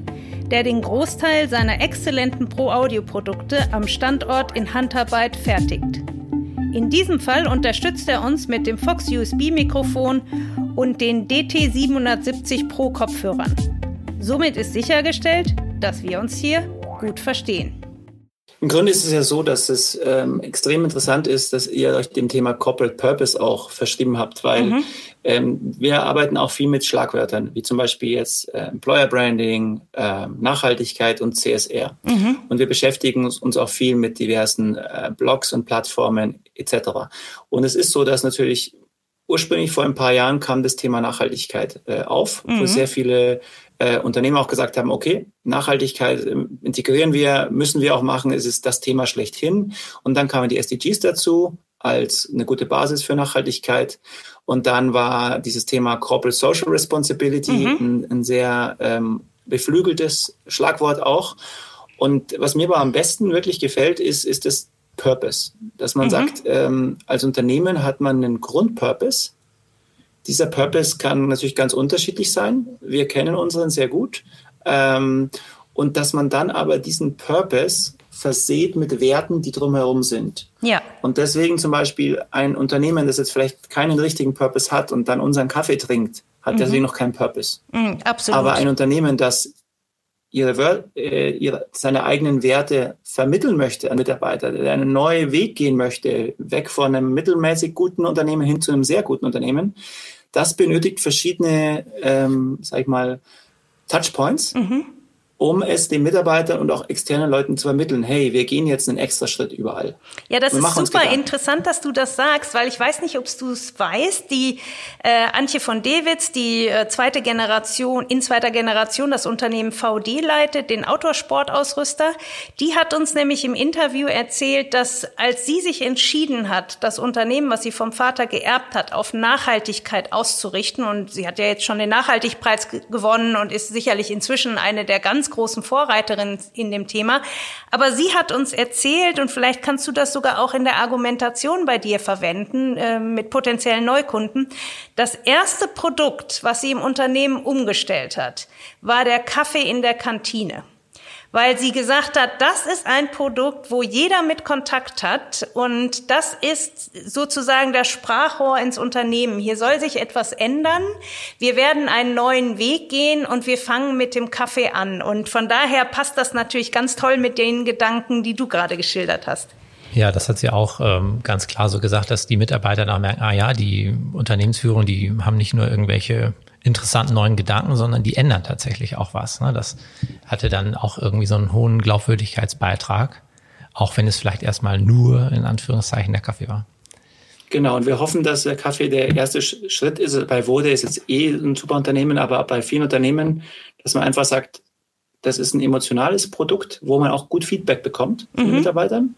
Speaker 1: der den Großteil seiner exzellenten Pro-Audio-Produkte am Standort in Handarbeit fertigt. In diesem Fall unterstützt er uns mit dem Fox USB-Mikrofon und den DT770 Pro Kopfhörern. Somit ist sichergestellt, dass wir uns hier gut verstehen.
Speaker 2: Im Grunde ist es ja so, dass es ähm, extrem interessant ist, dass ihr euch dem Thema Corporate Purpose auch verschrieben habt, weil mhm. ähm, wir arbeiten auch viel mit Schlagwörtern, wie zum Beispiel jetzt äh, Employer Branding, äh, Nachhaltigkeit und CSR. Mhm. Und wir beschäftigen uns, uns, auch viel mit diversen äh, Blogs und Plattformen etc. Und es ist so, dass natürlich ursprünglich vor ein paar Jahren kam das Thema Nachhaltigkeit äh, auf, mhm. wo sehr viele äh, Unternehmen auch gesagt haben, okay, Nachhaltigkeit äh, integrieren wir, müssen wir auch machen, es ist das Thema schlechthin. Und dann kamen die SDGs dazu als eine gute Basis für Nachhaltigkeit. Und dann war dieses Thema Corporate Social Responsibility mhm. ein, ein, sehr ähm, beflügeltes Schlagwort auch. Und was mir aber am besten wirklich gefällt, ist, ist das Purpose. Dass man mhm. sagt, ähm, als Unternehmen hat man einen Grundpurpose, dieser Purpose kann natürlich ganz unterschiedlich sein. Wir kennen unseren sehr gut. Ähm, und dass man dann aber diesen Purpose verseht mit Werten, die drumherum sind. Ja. Und deswegen zum Beispiel ein Unternehmen, das jetzt vielleicht keinen richtigen Purpose hat und dann unseren Kaffee trinkt, hat mhm. deswegen noch keinen Purpose. Mhm, absolut. Aber ein Unternehmen, das ihre, äh, ihre, seine eigenen Werte vermitteln möchte an Mitarbeiter, der einen neuen Weg gehen möchte, weg von einem mittelmäßig guten Unternehmen hin zu einem sehr guten Unternehmen, das benötigt verschiedene, ähm, sag ich mal, Touchpoints. Mhm um es den Mitarbeitern und auch externen Leuten zu vermitteln, hey, wir gehen jetzt einen extra Schritt überall.
Speaker 1: Ja, das ist super interessant, dass du das sagst, weil ich weiß nicht, ob du es weißt. Die äh, Antje von Dewitz, die äh, zweite Generation, in zweiter Generation das Unternehmen VD leitet, den Autosportausrüster, die hat uns nämlich im Interview erzählt, dass als sie sich entschieden hat, das Unternehmen, was sie vom Vater geerbt hat, auf Nachhaltigkeit auszurichten, und sie hat ja jetzt schon den Nachhaltigpreis gewonnen und ist sicherlich inzwischen eine der ganz ganz großen Vorreiterin in dem Thema. Aber sie hat uns erzählt, und vielleicht kannst du das sogar auch in der Argumentation bei dir verwenden, äh, mit potenziellen Neukunden. Das erste Produkt, was sie im Unternehmen umgestellt hat, war der Kaffee in der Kantine weil sie gesagt hat, das ist ein Produkt, wo jeder mit Kontakt hat und das ist sozusagen das Sprachrohr ins Unternehmen. Hier soll sich etwas ändern. Wir werden einen neuen Weg gehen und wir fangen mit dem Kaffee an. Und von daher passt das natürlich ganz toll mit den Gedanken, die du gerade geschildert hast.
Speaker 3: Ja, das hat sie auch ähm, ganz klar so gesagt, dass die Mitarbeiter da merken, ah ja, die Unternehmensführung, die haben nicht nur irgendwelche interessanten neuen Gedanken, sondern die ändern tatsächlich auch was. Ne? Das hatte dann auch irgendwie so einen hohen Glaubwürdigkeitsbeitrag, auch wenn es vielleicht erstmal nur in Anführungszeichen der Kaffee war.
Speaker 2: Genau, und wir hoffen, dass der Kaffee der erste Schritt ist. Bei Wode ist jetzt eh ein super Unternehmen, aber bei vielen Unternehmen, dass man einfach sagt, das ist ein emotionales Produkt, wo man auch gut Feedback bekommt von mhm. den Mitarbeitern.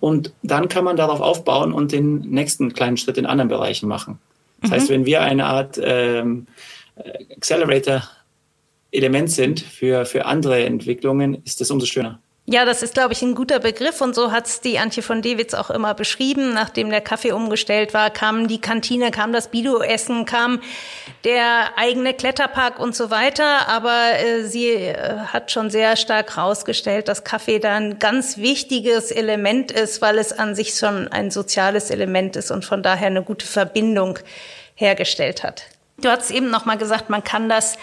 Speaker 2: Und dann kann man darauf aufbauen und den nächsten kleinen Schritt in anderen Bereichen machen. Das mhm. heißt, wenn wir eine Art ähm, Accelerator-Element sind für, für andere Entwicklungen, ist das umso schöner.
Speaker 1: Ja, das ist, glaube ich, ein guter Begriff und so hat es die Antje von Dewitz auch immer beschrieben. Nachdem der Kaffee umgestellt war, kam die Kantine, kam das Bido-Essen, kam der eigene Kletterpark und so weiter. Aber äh, sie äh, hat schon sehr stark herausgestellt, dass Kaffee da ein ganz wichtiges Element ist, weil es an sich schon ein soziales Element ist und von daher eine gute Verbindung hergestellt hat. Du hast eben noch mal gesagt, man kann das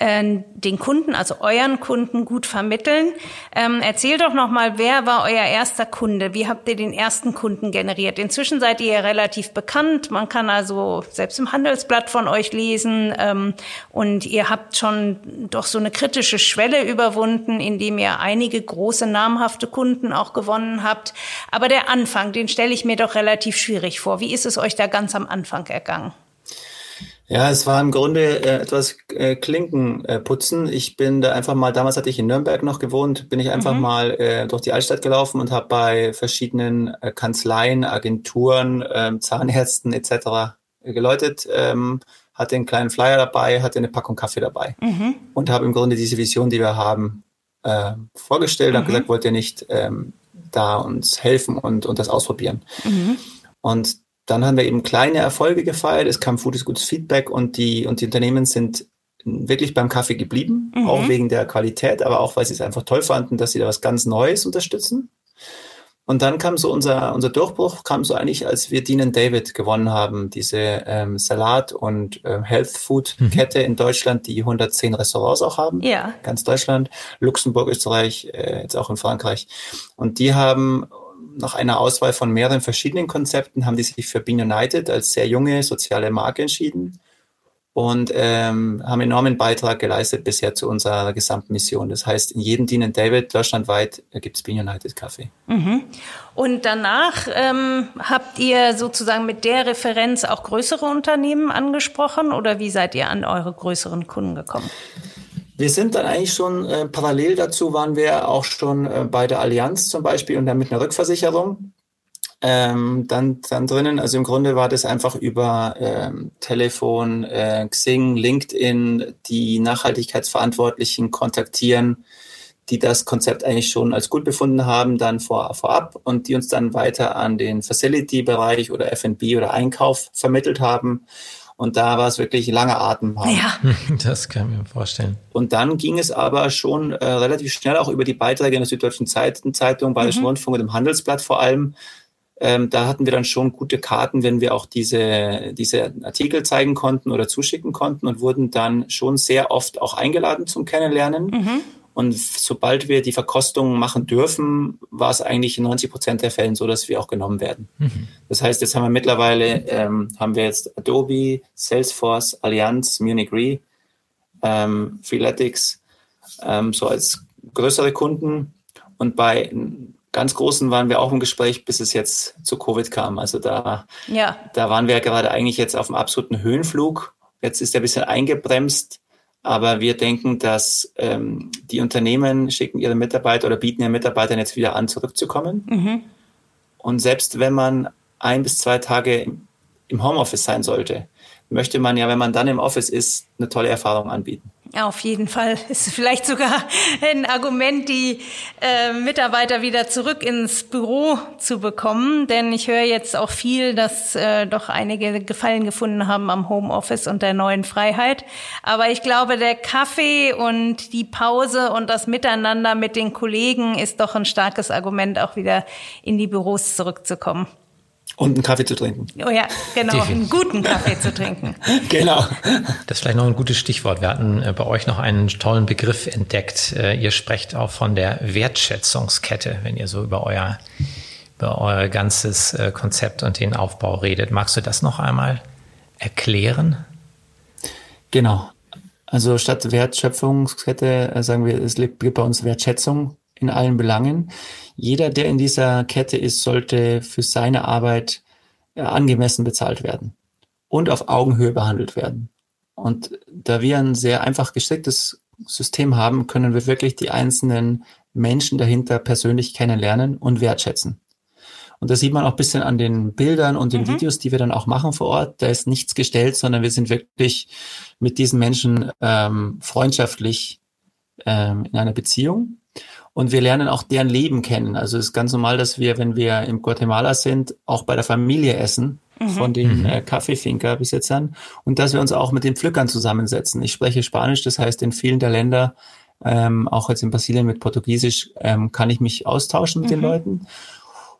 Speaker 1: äh, den Kunden, also euren Kunden, gut vermitteln. Ähm, erzähl doch noch mal, wer war euer erster Kunde? Wie habt ihr den ersten Kunden generiert? Inzwischen seid ihr ja relativ bekannt. Man kann also selbst im Handelsblatt von euch lesen ähm, und ihr habt schon doch so eine kritische Schwelle überwunden, indem ihr einige große namhafte Kunden auch gewonnen habt. Aber der Anfang, den stelle ich mir doch relativ schwierig vor. Wie ist es euch da ganz am Anfang ergangen?
Speaker 2: Ja, es war im Grunde äh, etwas äh, Klinken äh. Ich bin da einfach mal, damals hatte ich in Nürnberg noch gewohnt, bin ich einfach mhm. mal äh, durch die Altstadt gelaufen und habe bei verschiedenen äh, Kanzleien, Agenturen, äh, Zahnärzten etc. geläutet, ähm, hatte einen kleinen Flyer dabei, hatte eine Packung Kaffee dabei mhm. und habe im Grunde diese Vision, die wir haben, äh, vorgestellt mhm. und gesagt, wollt ihr nicht ähm, da uns helfen und, und das ausprobieren. Mhm. Und dann haben wir eben kleine Erfolge gefeiert, es kam gutes, gutes Feedback und die, und die Unternehmen sind wirklich beim Kaffee geblieben, mhm. auch wegen der Qualität, aber auch, weil sie es einfach toll fanden, dass sie da was ganz Neues unterstützen. Und dann kam so unser, unser Durchbruch, kam so eigentlich, als wir Dean David gewonnen haben, diese ähm, Salat- und äh, Health Food-Kette mhm. in Deutschland, die 110 Restaurants auch haben.
Speaker 1: Ja.
Speaker 2: Ganz Deutschland, Luxemburg, Österreich, äh, jetzt auch in Frankreich. Und die haben nach einer Auswahl von mehreren verschiedenen Konzepten, haben die sich für Bean United als sehr junge soziale Marke entschieden und ähm, haben enormen Beitrag geleistet bisher zu unserer gesamten Mission. Das heißt, in jedem Dean David deutschlandweit gibt es Bean United Kaffee.
Speaker 1: Mhm. Und danach ähm, habt ihr sozusagen mit der Referenz auch größere Unternehmen angesprochen oder wie seid ihr an eure größeren Kunden gekommen?
Speaker 2: Wir sind dann eigentlich schon äh, parallel dazu waren wir auch schon äh, bei der Allianz zum Beispiel und dann mit einer Rückversicherung ähm, dann, dann drinnen. Also im Grunde war das einfach über ähm, Telefon, äh, Xing, LinkedIn, die Nachhaltigkeitsverantwortlichen kontaktieren, die das Konzept eigentlich schon als gut befunden haben, dann vor, vorab und die uns dann weiter an den Facility-Bereich oder F&B oder Einkauf vermittelt haben. Und da war es wirklich langer Atem.
Speaker 3: Haben. Ja, das kann ich mir vorstellen.
Speaker 2: Und dann ging es aber schon äh, relativ schnell auch über die Beiträge in der Süddeutschen Zeitung, Bayerischen mhm. Rundfunk und im Handelsblatt vor allem, ähm, da hatten wir dann schon gute Karten, wenn wir auch diese, diese Artikel zeigen konnten oder zuschicken konnten und wurden dann schon sehr oft auch eingeladen zum Kennenlernen. Mhm. Und sobald wir die Verkostung machen dürfen, war es eigentlich in 90 Prozent der Fällen so, dass wir auch genommen werden. Mhm. Das heißt, jetzt haben wir mittlerweile, ähm, haben wir jetzt Adobe, Salesforce, Allianz, Munich Re, ähm, Freeletics, ähm, so als größere Kunden. Und bei ganz Großen waren wir auch im Gespräch, bis es jetzt zu Covid kam. Also da, ja. da waren wir gerade eigentlich jetzt auf dem absoluten Höhenflug. Jetzt ist er ein bisschen eingebremst, aber wir denken, dass ähm, die Unternehmen schicken ihre Mitarbeiter oder bieten ihren Mitarbeitern jetzt wieder an, zurückzukommen. Mhm. Und selbst wenn man ein bis zwei Tage im Homeoffice sein sollte, möchte man ja, wenn man dann im Office ist, eine tolle Erfahrung anbieten.
Speaker 1: Ja, auf jeden Fall ist vielleicht sogar ein Argument, die äh, Mitarbeiter wieder zurück ins Büro zu bekommen. Denn ich höre jetzt auch viel, dass äh, doch einige Gefallen gefunden haben am Homeoffice und der neuen Freiheit. Aber ich glaube, der Kaffee und die Pause und das Miteinander mit den Kollegen ist doch ein starkes Argument, auch wieder in die Büros zurückzukommen.
Speaker 2: Und einen Kaffee zu trinken.
Speaker 1: Oh ja, genau, Definitiv. einen guten Kaffee zu trinken.
Speaker 2: genau.
Speaker 3: Das ist vielleicht noch ein gutes Stichwort. Wir hatten äh, bei euch noch einen tollen Begriff entdeckt. Äh, ihr sprecht auch von der Wertschätzungskette, wenn ihr so über euer, über euer ganzes äh, Konzept und den Aufbau redet. Magst du das noch einmal erklären?
Speaker 2: Genau. Also statt Wertschöpfungskette sagen wir, es gibt bei uns Wertschätzung in allen Belangen. Jeder, der in dieser Kette ist, sollte für seine Arbeit äh, angemessen bezahlt werden und auf Augenhöhe behandelt werden. Und da wir ein sehr einfach gestricktes System haben, können wir wirklich die einzelnen Menschen dahinter persönlich kennenlernen und wertschätzen. Und das sieht man auch ein bisschen an den Bildern und den mhm. Videos, die wir dann auch machen vor Ort. Da ist nichts gestellt, sondern wir sind wirklich mit diesen Menschen ähm, freundschaftlich ähm, in einer Beziehung. Und wir lernen auch deren Leben kennen. Also es ist ganz normal, dass wir, wenn wir im Guatemala sind, auch bei der Familie essen mhm. von den mhm. äh, Kaffeefinker-Besitzern und dass wir uns auch mit den Pflückern zusammensetzen. Ich spreche Spanisch, das heißt, in vielen der Länder, ähm, auch jetzt in Brasilien mit Portugiesisch, ähm, kann ich mich austauschen mit mhm. den Leuten.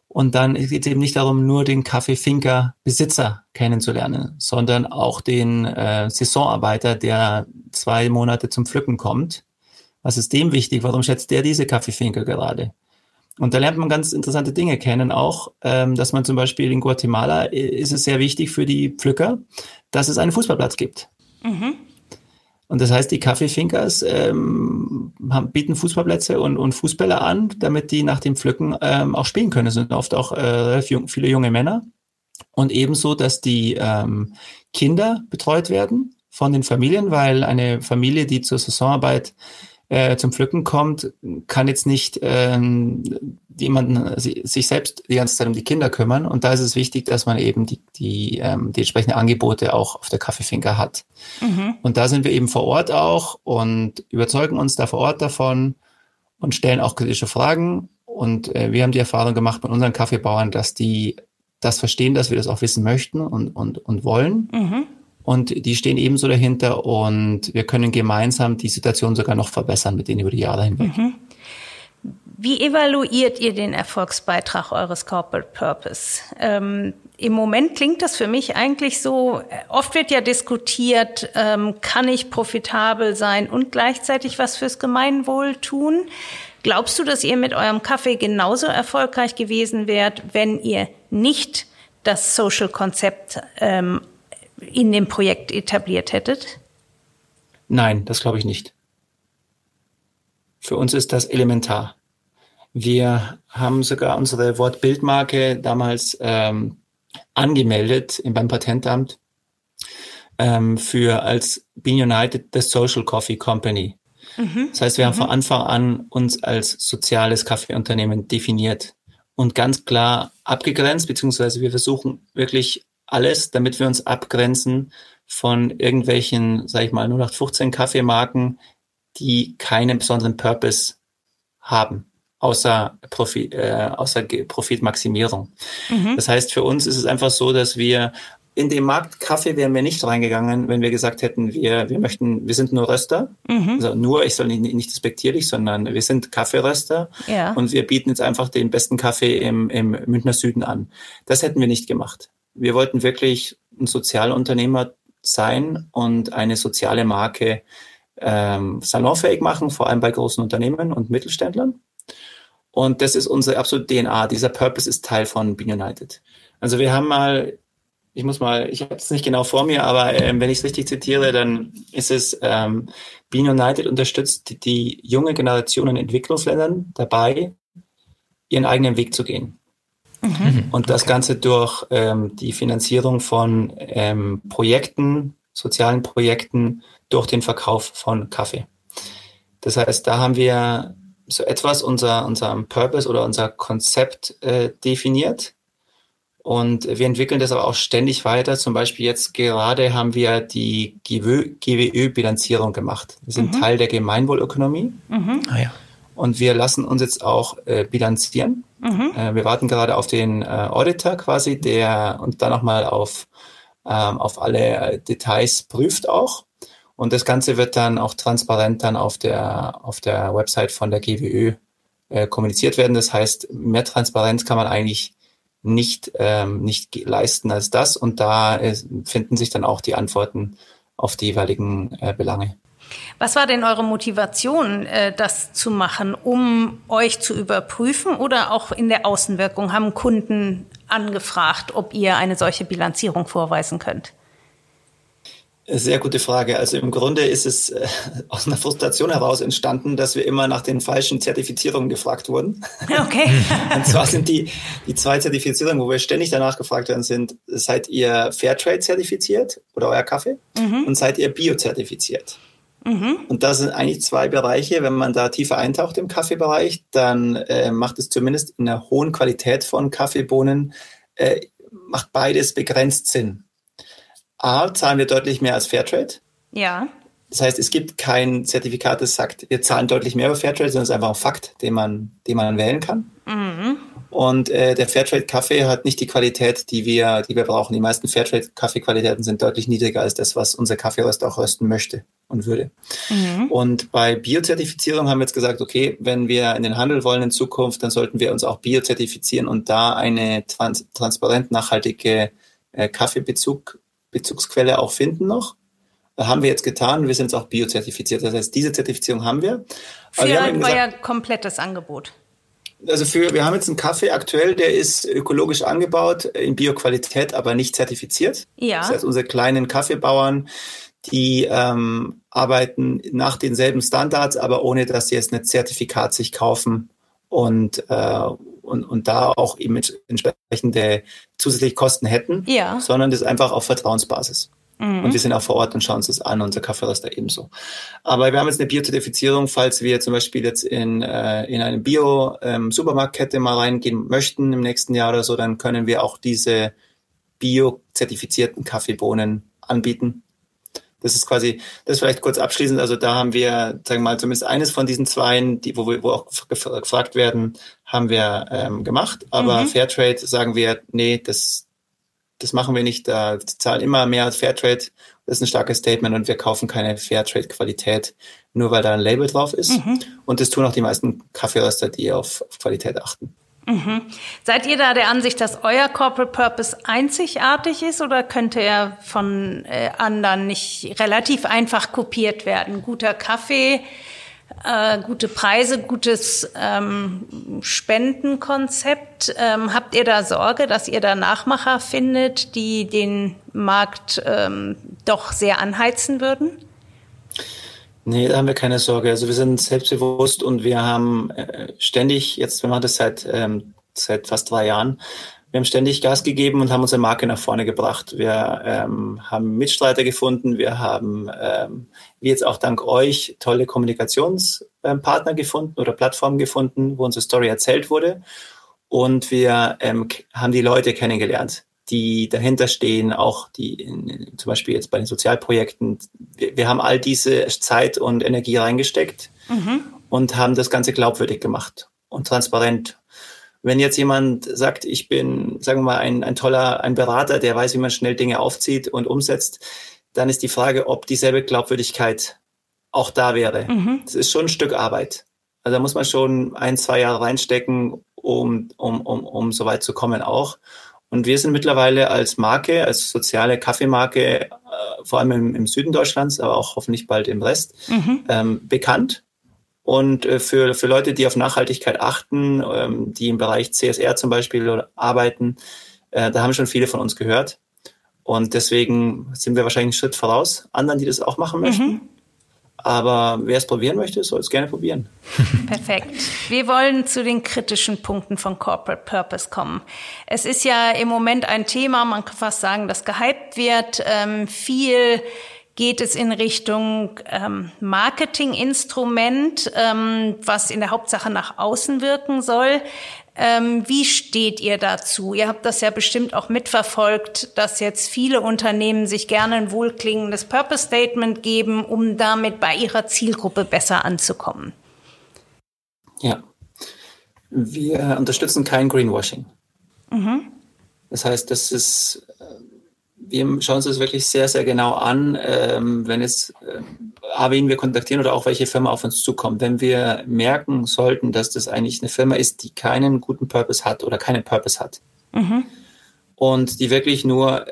Speaker 2: Und dann geht es eben nicht darum, nur den Kaffeefinker-Besitzer kennenzulernen, sondern auch den äh, Saisonarbeiter, der zwei Monate zum Pflücken kommt was ist dem wichtig? Warum schätzt der diese Kaffeefinker gerade? Und da lernt man ganz interessante Dinge kennen auch, ähm, dass man zum Beispiel in Guatemala äh, ist es sehr wichtig für die Pflücker, dass es einen Fußballplatz gibt. Mhm. Und das heißt, die Kaffeefinkers ähm, haben, bieten Fußballplätze und, und Fußbälle an, damit die nach dem Pflücken ähm, auch spielen können. Es sind oft auch äh, viele junge Männer. Und ebenso, dass die ähm, Kinder betreut werden von den Familien, weil eine Familie, die zur Saisonarbeit äh, zum Pflücken kommt, kann jetzt nicht ähm, jemanden sich selbst die ganze Zeit um die Kinder kümmern. Und da ist es wichtig, dass man eben die, die, ähm, die entsprechenden Angebote auch auf der Kaffeefinker hat. Mhm. Und da sind wir eben vor Ort auch und überzeugen uns da vor Ort davon und stellen auch kritische Fragen. Und äh, wir haben die Erfahrung gemacht mit unseren Kaffeebauern, dass die das verstehen, dass wir das auch wissen möchten und, und, und wollen. Mhm Und die stehen ebenso dahinter und wir können gemeinsam die Situation sogar noch verbessern mit denen über die Jahre hinweg. Mhm.
Speaker 1: Wie evaluiert ihr den Erfolgsbeitrag eures Corporate Purpose? Ähm, Im Moment klingt das für mich eigentlich so, oft wird ja diskutiert, ähm, kann ich profitabel sein und gleichzeitig was fürs Gemeinwohl tun? Glaubst du, dass ihr mit eurem Kaffee genauso erfolgreich gewesen wärt, wenn ihr nicht das Social-Konzept ähm, in dem Projekt etabliert hättet?
Speaker 2: Nein, das glaube ich nicht. Für uns ist das elementar. Wir haben sogar unsere Wortbildmarke damals ähm, angemeldet beim Patentamt ähm, für als Bean United the Social Coffee Company. Mhm. Das heißt, wir haben mhm. von Anfang an uns als soziales Kaffeeunternehmen definiert und ganz klar abgegrenzt, beziehungsweise wir versuchen wirklich alles, damit wir uns abgrenzen von irgendwelchen, sag ich mal, 0815 Kaffeemarken, die keinen besonderen Purpose haben außer, Profit, äh, außer Profitmaximierung. Mhm. Das heißt, für uns ist es einfach so, dass wir in den Markt Kaffee wären wir nicht reingegangen, wenn wir gesagt hätten, wir, wir möchten, wir sind nur Röster. Mhm. Also nur, ich soll nicht, nicht despektierlich, sondern wir sind Kaffeeröster ja. und wir bieten jetzt einfach den besten Kaffee im, im Münchner Süden an. Das hätten wir nicht gemacht. Wir wollten wirklich ein Sozialunternehmer sein und eine soziale Marke ähm, salonfähig machen, vor allem bei großen Unternehmen und Mittelständlern. Und das ist unsere absolute DNA. Dieser Purpose ist Teil von Bean United. Also wir haben mal, ich muss mal, ich habe es nicht genau vor mir, aber ähm, wenn ich es richtig zitiere, dann ist es, ähm, Bean United unterstützt die, die junge Generation in Entwicklungsländern dabei, ihren eigenen Weg zu gehen. Mhm. Und das okay. Ganze durch ähm, die Finanzierung von ähm, Projekten, sozialen Projekten, durch den Verkauf von Kaffee. Das heißt, da haben wir so etwas unser, unser Purpose oder unser Konzept äh, definiert. Und wir entwickeln das aber auch ständig weiter. Zum Beispiel jetzt gerade haben wir die GWÖ-Bilanzierung gemacht. Wir sind mhm. Teil der Gemeinwohlökonomie. Mhm. Ah, ja. Und wir lassen uns jetzt auch äh, bilanzieren. Mhm. Äh, wir warten gerade auf den äh, Auditor quasi, der uns dann nochmal auf, ähm, auf alle Details prüft auch. Und das Ganze wird dann auch transparent dann auf der, auf der Website von der GWÖ äh, kommuniziert werden. Das heißt, mehr Transparenz kann man eigentlich nicht, ähm, nicht leisten als das. Und da äh, finden sich dann auch die Antworten auf die jeweiligen äh, Belange.
Speaker 1: Was war denn eure Motivation, äh, das zu machen, um euch zu überprüfen oder auch in der Außenwirkung? Haben Kunden angefragt, ob ihr eine solche Bilanzierung vorweisen könnt?
Speaker 2: Sehr gute Frage. Also im Grunde ist es äh, aus einer Frustration heraus entstanden, dass wir immer nach den falschen Zertifizierungen gefragt wurden.
Speaker 1: Okay.
Speaker 2: Und zwar sind die, die zwei Zertifizierungen, wo wir ständig danach gefragt werden, sind, seid ihr Fairtrade zertifiziert oder euer Kaffee? Mhm. Und seid ihr Bio-zertifiziert? Mhm. Und das sind eigentlich zwei Bereiche. Wenn man da tiefer eintaucht im Kaffeebereich, dann äh, macht es zumindest in der hohen Qualität von Kaffeebohnen, äh, macht beides begrenzt Sinn. A, zahlen wir deutlich mehr als Fairtrade.
Speaker 1: Ja.
Speaker 2: Das heißt, es gibt kein Zertifikat, das sagt, wir zahlen deutlich mehr über Fairtrade, sondern es ist einfach ein Fakt, den man, den man wählen kann. Mhm. Und äh, der Fairtrade-Kaffee hat nicht die Qualität, die wir, die wir brauchen. Die meisten Fairtrade-Kaffeequalitäten sind deutlich niedriger als das, was unser Kaffeeröster auch rösten möchte und würde. Mhm. Und bei Biozertifizierung haben wir jetzt gesagt, okay, wenn wir in den Handel wollen in Zukunft, dann sollten wir uns auch biozertifizieren und da eine trans transparent nachhaltige äh, Kaffeebezug Bezugsquelle auch finden noch. Haben wir jetzt getan. Wir sind jetzt auch biozertifiziert. Das heißt, diese Zertifizierung haben wir.
Speaker 1: Für wir haben euer gesagt, komplettes Angebot.
Speaker 2: Also für, wir haben jetzt einen Kaffee aktuell, der ist ökologisch angebaut, in Bioqualität, aber nicht zertifiziert. Ja. Das heißt, unsere kleinen Kaffeebauern, die ähm, arbeiten nach denselben Standards, aber ohne dass sie jetzt ein Zertifikat sich kaufen und, äh, und, und da auch eben entsprechende zusätzliche Kosten hätten, ja. sondern das einfach auf Vertrauensbasis. Mhm. Und wir sind auch vor Ort und schauen uns das an, unser Kaffeeröster ebenso. Aber wir haben jetzt eine Biozertifizierung, falls wir zum Beispiel jetzt in, äh, in eine Bio-Supermarktkette ähm, mal reingehen möchten im nächsten Jahr oder so, dann können wir auch diese bio-zertifizierten Kaffeebohnen anbieten. Das ist quasi, das vielleicht kurz abschließend. Also da haben wir, sagen wir mal, zumindest eines von diesen zweien, die, wo, wir, wo auch gefragt werden, haben wir ähm, gemacht. Aber mhm. Fairtrade sagen wir, nee, das, das machen wir nicht. Da zahlen immer mehr Fairtrade. Das ist ein starkes Statement und wir kaufen keine Fairtrade-Qualität, nur weil da ein Label drauf ist. Mhm. Und das tun auch die meisten Kaffeeröster, die auf Qualität achten.
Speaker 1: Mhm. Seid ihr da der Ansicht, dass euer Corporate Purpose einzigartig ist oder könnte er von äh, anderen nicht relativ einfach kopiert werden? Guter Kaffee, äh, gute Preise, gutes ähm, Spendenkonzept. Ähm, habt ihr da Sorge, dass ihr da Nachmacher findet, die den Markt ähm, doch sehr anheizen würden?
Speaker 2: Nee, da haben wir keine Sorge. Also wir sind selbstbewusst und wir haben äh, ständig, jetzt, wir machen das seit, ähm, seit fast drei Jahren, wir haben ständig Gas gegeben und haben unsere Marke nach vorne gebracht. Wir ähm, haben Mitstreiter gefunden, wir haben, ähm, wie jetzt auch dank euch, tolle Kommunikationspartner gefunden oder Plattformen gefunden, wo unsere Story erzählt wurde. Und wir ähm, haben die Leute kennengelernt die dahinter stehen, auch die in, zum Beispiel jetzt bei den Sozialprojekten. Wir, wir haben all diese Zeit und Energie reingesteckt mhm. und haben das Ganze glaubwürdig gemacht und transparent. Wenn jetzt jemand sagt, ich bin, sagen wir mal, ein, ein toller, ein Berater, der weiß, wie man schnell Dinge aufzieht und umsetzt, dann ist die Frage, ob dieselbe Glaubwürdigkeit auch da wäre. Mhm. Das ist schon ein Stück Arbeit. Also da muss man schon ein, zwei Jahre reinstecken, um, um, um, um so weit zu kommen auch. Und wir sind mittlerweile als Marke, als soziale Kaffeemarke, äh, vor allem im, im, Süden Deutschlands, aber auch hoffentlich bald im Rest, mhm. ähm, bekannt. Und äh, für, für Leute, die auf Nachhaltigkeit achten, ähm, die im Bereich CSR zum Beispiel arbeiten, äh, da haben schon viele von uns gehört. Und deswegen sind wir wahrscheinlich einen Schritt voraus anderen, die das auch machen möchten. Mhm. Aber wer es probieren möchte, soll es gerne probieren.
Speaker 1: Perfekt. Wir wollen zu den kritischen Punkten von Corporate Purpose kommen. Es ist ja im Moment ein Thema, man kann fast sagen, das gehypt wird. Ähm, viel geht es in Richtung ähm, Marketinginstrument, ähm, was in der Hauptsache nach außen wirken soll. Ähm, wie steht ihr dazu? Ihr habt das ja bestimmt auch mitverfolgt, dass jetzt viele Unternehmen sich gerne ein wohlklingendes Purpose Statement geben, um damit bei ihrer Zielgruppe besser anzukommen.
Speaker 2: Ja, wir unterstützen kein Greenwashing. Mhm. Das heißt, das ist wir schauen uns das wirklich sehr, sehr genau an, ähm, wenn es äh, A, wen wir kontaktieren oder auch welche Firma auf uns zukommt. Wenn wir merken sollten, dass das eigentlich eine Firma ist, die keinen guten Purpose hat oder keinen Purpose hat mhm. und die wirklich nur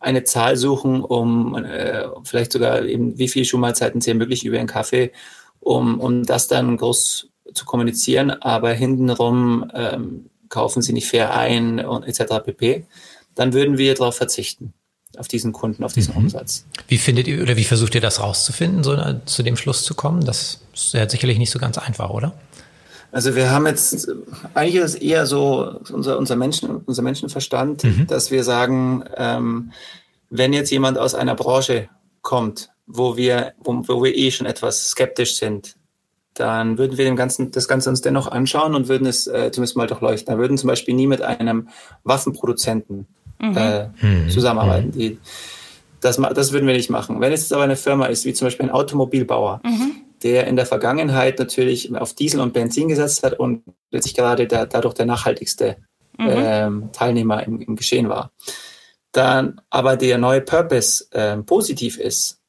Speaker 2: eine Zahl suchen, um äh, vielleicht sogar eben, wie viele Schuhmahlzeiten sie ermöglichen über einen Kaffee, um, um das dann groß zu kommunizieren, aber hintenrum ähm, kaufen sie nicht fair ein und etc. pp dann würden wir darauf verzichten, auf diesen Kunden, auf diesen mhm. Umsatz.
Speaker 3: Wie findet ihr oder wie versucht ihr das rauszufinden, so zu dem Schluss zu kommen? Das ist ja sicherlich nicht so ganz einfach, oder?
Speaker 2: Also wir haben jetzt, eigentlich ist es eher so unser, unser, Menschen, unser Menschenverstand, mhm. dass wir sagen, ähm, wenn jetzt jemand aus einer Branche kommt, wo wir, wo, wo wir eh schon etwas skeptisch sind, dann würden wir dem Ganzen, das Ganze uns dennoch anschauen und würden es äh, zumindest mal durchleuchten. Wir würden zum Beispiel nie mit einem Waffenproduzenten mhm. Äh, mhm. zusammenarbeiten. Die, das, das würden wir nicht machen. Wenn es jetzt aber eine Firma ist, wie zum Beispiel ein Automobilbauer, mhm. der in der Vergangenheit natürlich auf Diesel und Benzin gesetzt hat und letztlich gerade der, dadurch der nachhaltigste mhm. ähm, Teilnehmer im, im, Geschehen war, dann aber der neue Purpose äh, positiv ist,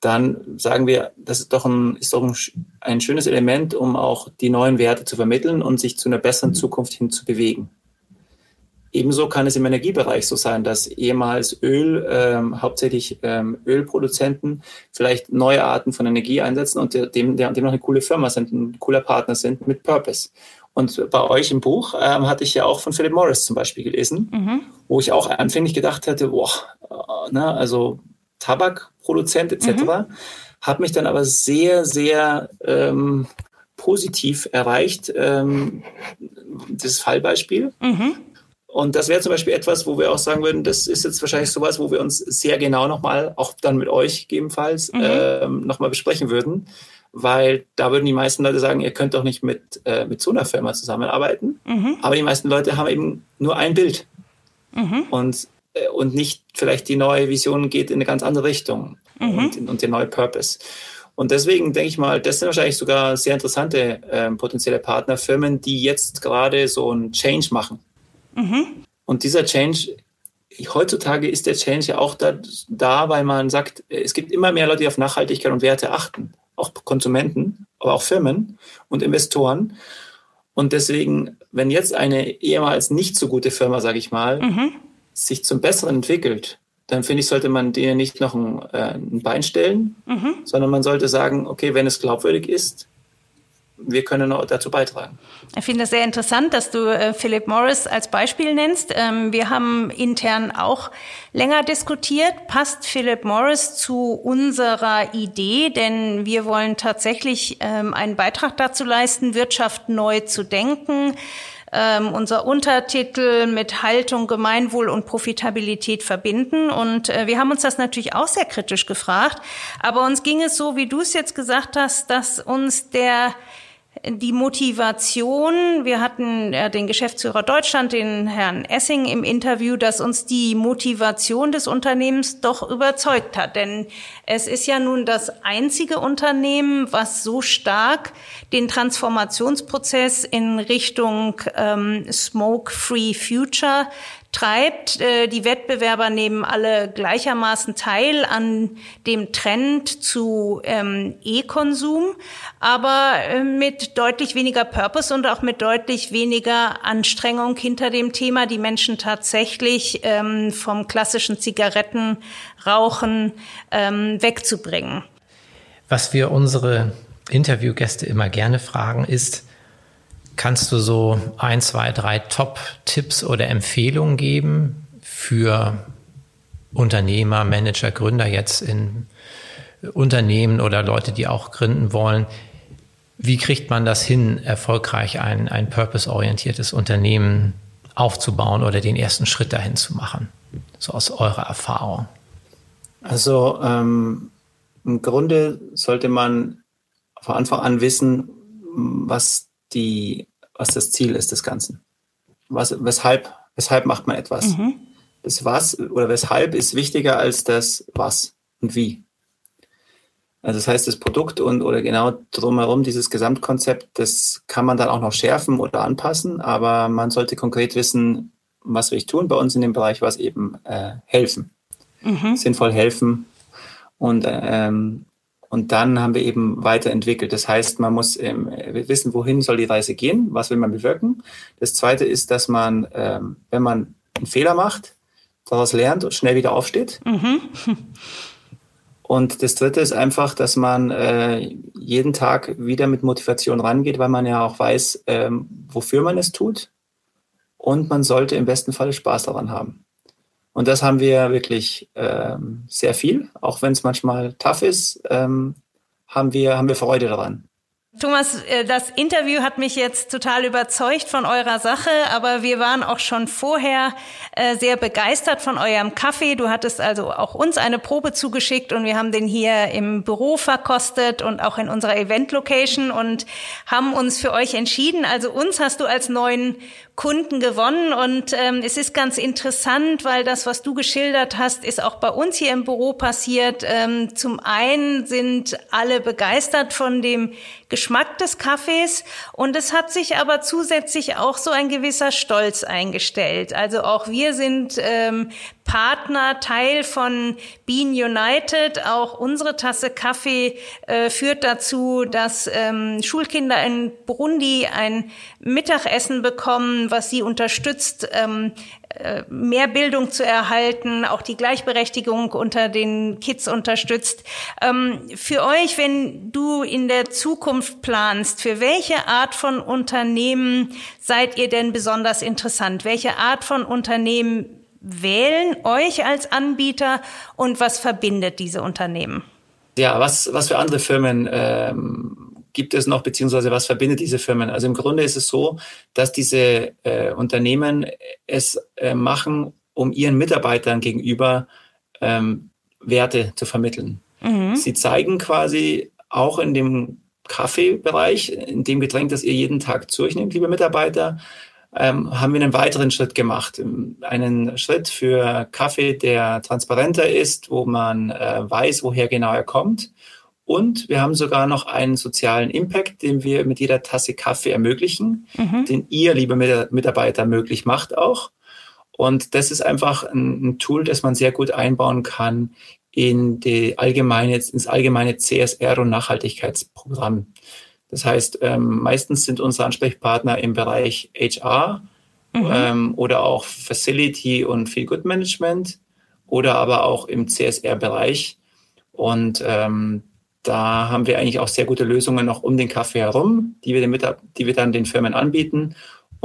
Speaker 2: dann sagen wir, das ist doch, ein, ist doch ein, ein, schönes Element, um auch die neuen Werte zu vermitteln und sich zu einer besseren Zukunft hin zu bewegen. Ebenso kann es im Energiebereich so sein, dass ehemals Öl, ähm, hauptsächlich ähm, Ölproduzenten, vielleicht neue Arten von Energie einsetzen und dem, dem, noch eine coole Firma sind, ein cooler Partner sind mit Purpose. Und bei euch im Buch ähm, hatte ich ja auch von Philip Morris zum Beispiel gelesen, mhm. wo ich auch anfänglich gedacht hatte, boah, äh, ne, also Tabakproduzent etc. Mhm. Hat mich dann aber sehr, sehr ähm, positiv erreicht, ähm, das Fallbeispiel. Mhm. Und das wäre zum Beispiel etwas, wo wir auch sagen würden, das ist jetzt wahrscheinlich sowas, wo wir uns sehr genau nochmal, auch dann mit euch gegebenenfalls, mhm. ähm, nochmal besprechen würden. Weil da würden die meisten Leute sagen, ihr könnt doch nicht mit, äh, mit so einer Firma zusammenarbeiten. Mhm. Aber die meisten Leute haben eben nur ein Bild. Mhm. Und, äh, und nicht vielleicht die neue Vision geht in eine ganz andere Richtung mhm. und, und der neue Purpose. Und deswegen denke ich mal, das sind wahrscheinlich sogar sehr interessante äh, potenzielle Partnerfirmen, die jetzt gerade so einen Change machen. Mhm. Und dieser Change heutzutage ist der Change ja auch da, da, weil man sagt, es gibt immer mehr Leute, die auf Nachhaltigkeit und Werte achten. Auch Konsumenten, aber auch Firmen und Investoren. Und deswegen, wenn jetzt eine ehemals nicht so gute Firma, sage ich mal, mhm. sich zum Besseren entwickelt, dann finde ich, sollte man dir nicht noch ein, äh, ein Bein stellen, mhm. sondern man sollte sagen, okay, wenn es glaubwürdig ist, wir können dazu beitragen.
Speaker 1: Ich finde es sehr interessant, dass du äh, Philip Morris als Beispiel nennst. Ähm, wir haben intern auch länger diskutiert. Passt Philip Morris zu unserer Idee? Denn wir wollen tatsächlich ähm, einen Beitrag dazu leisten, Wirtschaft neu zu denken. Ähm, unser Untertitel mit Haltung, Gemeinwohl und Profitabilität verbinden. Und äh, wir haben uns das natürlich auch sehr kritisch gefragt. Aber uns ging es so, wie du es jetzt gesagt hast, dass uns der die Motivation, wir hatten äh, den Geschäftsführer Deutschland, den Herrn Essing im Interview, dass uns die Motivation des Unternehmens doch überzeugt hat. Denn es ist ja nun das einzige Unternehmen, was so stark den Transformationsprozess in Richtung ähm, Smoke-Free Future treibt. Äh, die Wettbewerber nehmen alle gleichermaßen teil an dem Trend zu ähm, E-Konsum, aber äh, mit deutlich weniger Purpose und auch mit deutlich weniger Anstrengung hinter dem Thema, die Menschen tatsächlich ähm, vom klassischen Zigarettenrauchen ähm, wegzubringen.
Speaker 3: Was wir unsere Interviewgäste immer gerne fragen, ist, Kannst du so ein, zwei, drei Top-Tipps oder Empfehlungen geben für Unternehmer, Manager, Gründer jetzt in Unternehmen oder Leute, die auch gründen wollen? Wie kriegt man das hin, erfolgreich ein, ein purpose-orientiertes Unternehmen aufzubauen oder den ersten Schritt dahin zu machen? So aus eurer Erfahrung.
Speaker 2: Also ähm, im Grunde sollte man von Anfang an wissen, was die, was das Ziel ist des Ganzen. Was, weshalb, weshalb macht man etwas? Mhm. Das Was oder weshalb ist wichtiger als das Was und Wie. Also das heißt, das Produkt und oder genau drumherum, dieses Gesamtkonzept, das kann man dann auch noch schärfen oder anpassen, aber man sollte konkret wissen, was will ich tun bei uns in dem Bereich, was eben äh, helfen. Mhm. Sinnvoll helfen. Und ähm, und dann haben wir eben weiterentwickelt. Das heißt, man muss ähm, wissen, wohin soll die Reise gehen, was will man bewirken. Das Zweite ist, dass man, ähm, wenn man einen Fehler macht, daraus lernt und schnell wieder aufsteht. Mhm. Und das Dritte ist einfach, dass man äh, jeden Tag wieder mit Motivation rangeht, weil man ja auch weiß, ähm, wofür man es tut. Und man sollte im besten Falle Spaß daran haben. Und das haben wir wirklich ähm, sehr viel, auch wenn es manchmal tough ist, ähm, haben wir, haben wir Freude daran.
Speaker 1: Thomas, äh, das Interview hat mich jetzt total überzeugt von eurer Sache, aber wir waren auch schon vorher äh, sehr begeistert von eurem Kaffee. Du hattest also auch uns eine Probe zugeschickt und wir haben den hier im Büro verkostet und auch in unserer Event-Location und haben uns für euch entschieden. Also uns hast du als neuen Kunden gewonnen und ähm, es ist ganz interessant, weil das, was du geschildert hast, ist auch bei uns hier im Büro passiert. Ähm, zum einen sind alle begeistert von dem Geschmack des Kaffees und es hat sich aber zusätzlich auch so ein gewisser Stolz eingestellt. Also auch wir sind ähm, Partner, Teil von Bean United. Auch unsere Tasse Kaffee äh, führt dazu, dass ähm, Schulkinder in Burundi ein Mittagessen bekommen, was sie unterstützt, ähm, äh, mehr Bildung zu erhalten, auch die Gleichberechtigung unter den Kids unterstützt. Ähm, für euch, wenn du in der Zukunft planst, für welche Art von Unternehmen seid ihr denn besonders interessant? Welche Art von Unternehmen wählen euch als Anbieter und was verbindet diese Unternehmen?
Speaker 2: Ja, was, was für andere Firmen ähm, gibt es noch, beziehungsweise was verbindet diese Firmen? Also im Grunde ist es so, dass diese äh, Unternehmen es äh, machen, um ihren Mitarbeitern gegenüber ähm, Werte zu vermitteln. Mhm. Sie zeigen quasi auch in dem Kaffeebereich, in dem Getränk, das ihr jeden Tag zu euch nehmt, liebe Mitarbeiter, ähm, haben wir einen weiteren Schritt gemacht. Einen Schritt für Kaffee, der transparenter ist, wo man äh, weiß, woher genau er kommt. Und wir haben sogar noch einen sozialen Impact, den wir mit jeder Tasse Kaffee ermöglichen, mhm. den ihr, liebe Mitarbeiter, möglich macht auch. Und das ist einfach ein, ein Tool, das man sehr gut einbauen kann in die allgemeine, ins allgemeine CSR und Nachhaltigkeitsprogramm. Das heißt, ähm, meistens sind unsere Ansprechpartner im Bereich HR mhm. ähm, oder auch Facility und Feel Good Management oder aber auch im CSR-Bereich. Und ähm, da haben wir eigentlich auch sehr gute Lösungen noch um den Kaffee herum, die wir, den die wir dann den Firmen anbieten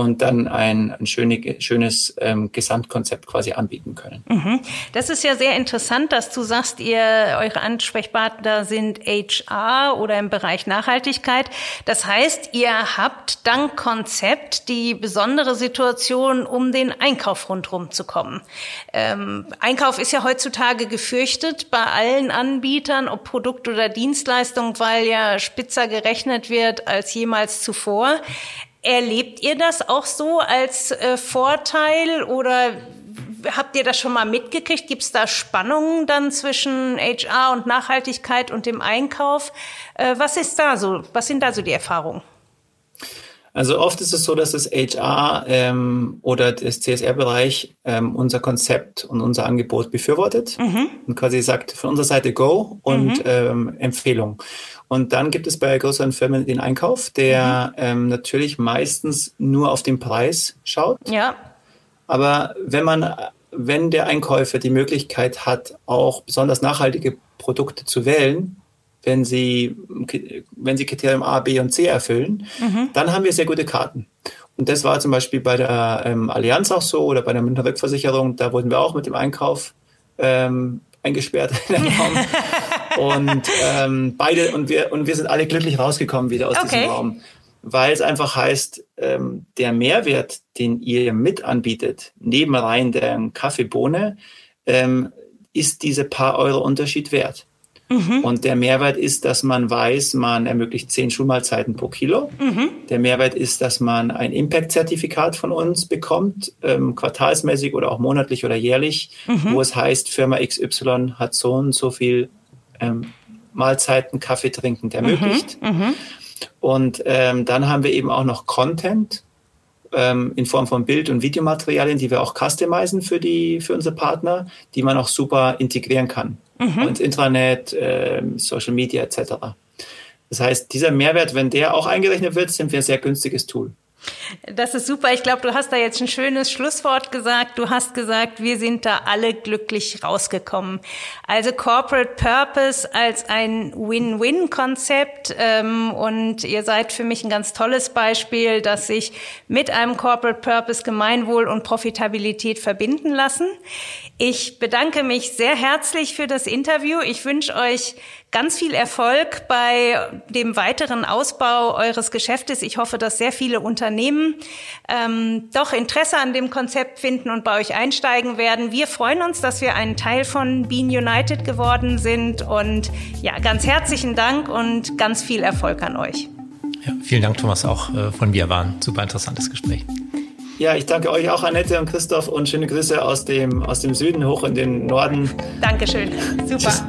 Speaker 2: und dann ein, ein schöne, schönes ähm, Gesamtkonzept quasi anbieten können.
Speaker 1: Mhm. Das ist ja sehr interessant, dass du sagst, ihr eure Ansprechpartner sind HR oder im Bereich Nachhaltigkeit. Das heißt, ihr habt dank Konzept die besondere Situation, um den Einkauf rundherum zu kommen. Ähm, Einkauf ist ja heutzutage gefürchtet bei allen Anbietern, ob Produkt oder Dienstleistung, weil ja spitzer gerechnet wird als jemals zuvor. Erlebt ihr das auch so als äh, Vorteil oder habt ihr das schon mal mitgekriegt? Gibt es da Spannungen dann zwischen HR und Nachhaltigkeit und dem Einkauf? Äh, was ist da so? Was sind da so die Erfahrungen?
Speaker 2: Also oft ist es so, dass das HR ähm, oder das CSR-Bereich ähm, unser Konzept und unser Angebot befürwortet mhm. und quasi sagt von unserer Seite Go und mhm. ähm, Empfehlung. Und dann gibt es bei größeren Firmen den Einkauf, der mhm. ähm, natürlich meistens nur auf den Preis schaut.
Speaker 1: Ja.
Speaker 2: Aber wenn man, wenn der Einkäufer die Möglichkeit hat, auch besonders nachhaltige Produkte zu wählen, wenn sie, wenn sie Kriterien A, B und C erfüllen, mhm. dann haben wir sehr gute Karten. Und das war zum Beispiel bei der ähm, Allianz auch so oder bei der Münchner Rückversicherung. Da wurden wir auch mit dem Einkauf ähm, eingesperrt in den Raum. Und ähm, beide, und wir, und wir sind alle glücklich rausgekommen wieder aus okay. diesem Raum. Weil es einfach heißt, ähm, der Mehrwert, den ihr mit anbietet, neben rein der Kaffeebohne, ähm, ist diese paar Euro Unterschied wert. Mhm. Und der Mehrwert ist, dass man weiß, man ermöglicht zehn Schulmahlzeiten pro Kilo. Mhm. Der Mehrwert ist, dass man ein Impact-Zertifikat von uns bekommt, ähm, quartalsmäßig oder auch monatlich oder jährlich, mhm. wo es heißt, Firma XY hat so und so viel ähm, Mahlzeiten Kaffee trinkend ermöglicht. Mhm, mhm, und ähm, dann haben wir eben auch noch Content ähm, in Form von Bild- und Videomaterialien, die wir auch customizen für die für unsere Partner, die man auch super integrieren kann mhm. ins Intranet, äh, Social Media etc. Das heißt, dieser Mehrwert, wenn der auch eingerechnet wird, sind wir ein sehr günstiges Tool.
Speaker 1: Das ist super. Ich glaube, du hast da jetzt ein schönes Schlusswort gesagt. Du hast gesagt, wir sind da alle glücklich rausgekommen. Also Corporate Purpose als ein Win-Win-Konzept. Ähm, und ihr seid für mich ein ganz tolles Beispiel, dass sich mit einem Corporate Purpose Gemeinwohl und Profitabilität verbinden lassen. Ich bedanke mich sehr herzlich für das Interview. Ich wünsche euch ganz viel Erfolg bei dem weiteren Ausbau eures Geschäftes. Ich hoffe, dass sehr viele Unternehmen ähm, doch Interesse an dem Konzept finden und bei euch einsteigen werden. Wir freuen uns, dass wir ein Teil von Bean United geworden sind. Und ja, ganz herzlichen Dank und ganz viel Erfolg an euch.
Speaker 3: Ja, vielen Dank, Thomas, auch äh, von mir war ein super interessantes Gespräch.
Speaker 2: Ja, ich danke euch auch, Annette und Christoph, und schöne Grüße aus dem, aus dem Süden hoch in den Norden.
Speaker 1: Dankeschön. Super. Tschüss.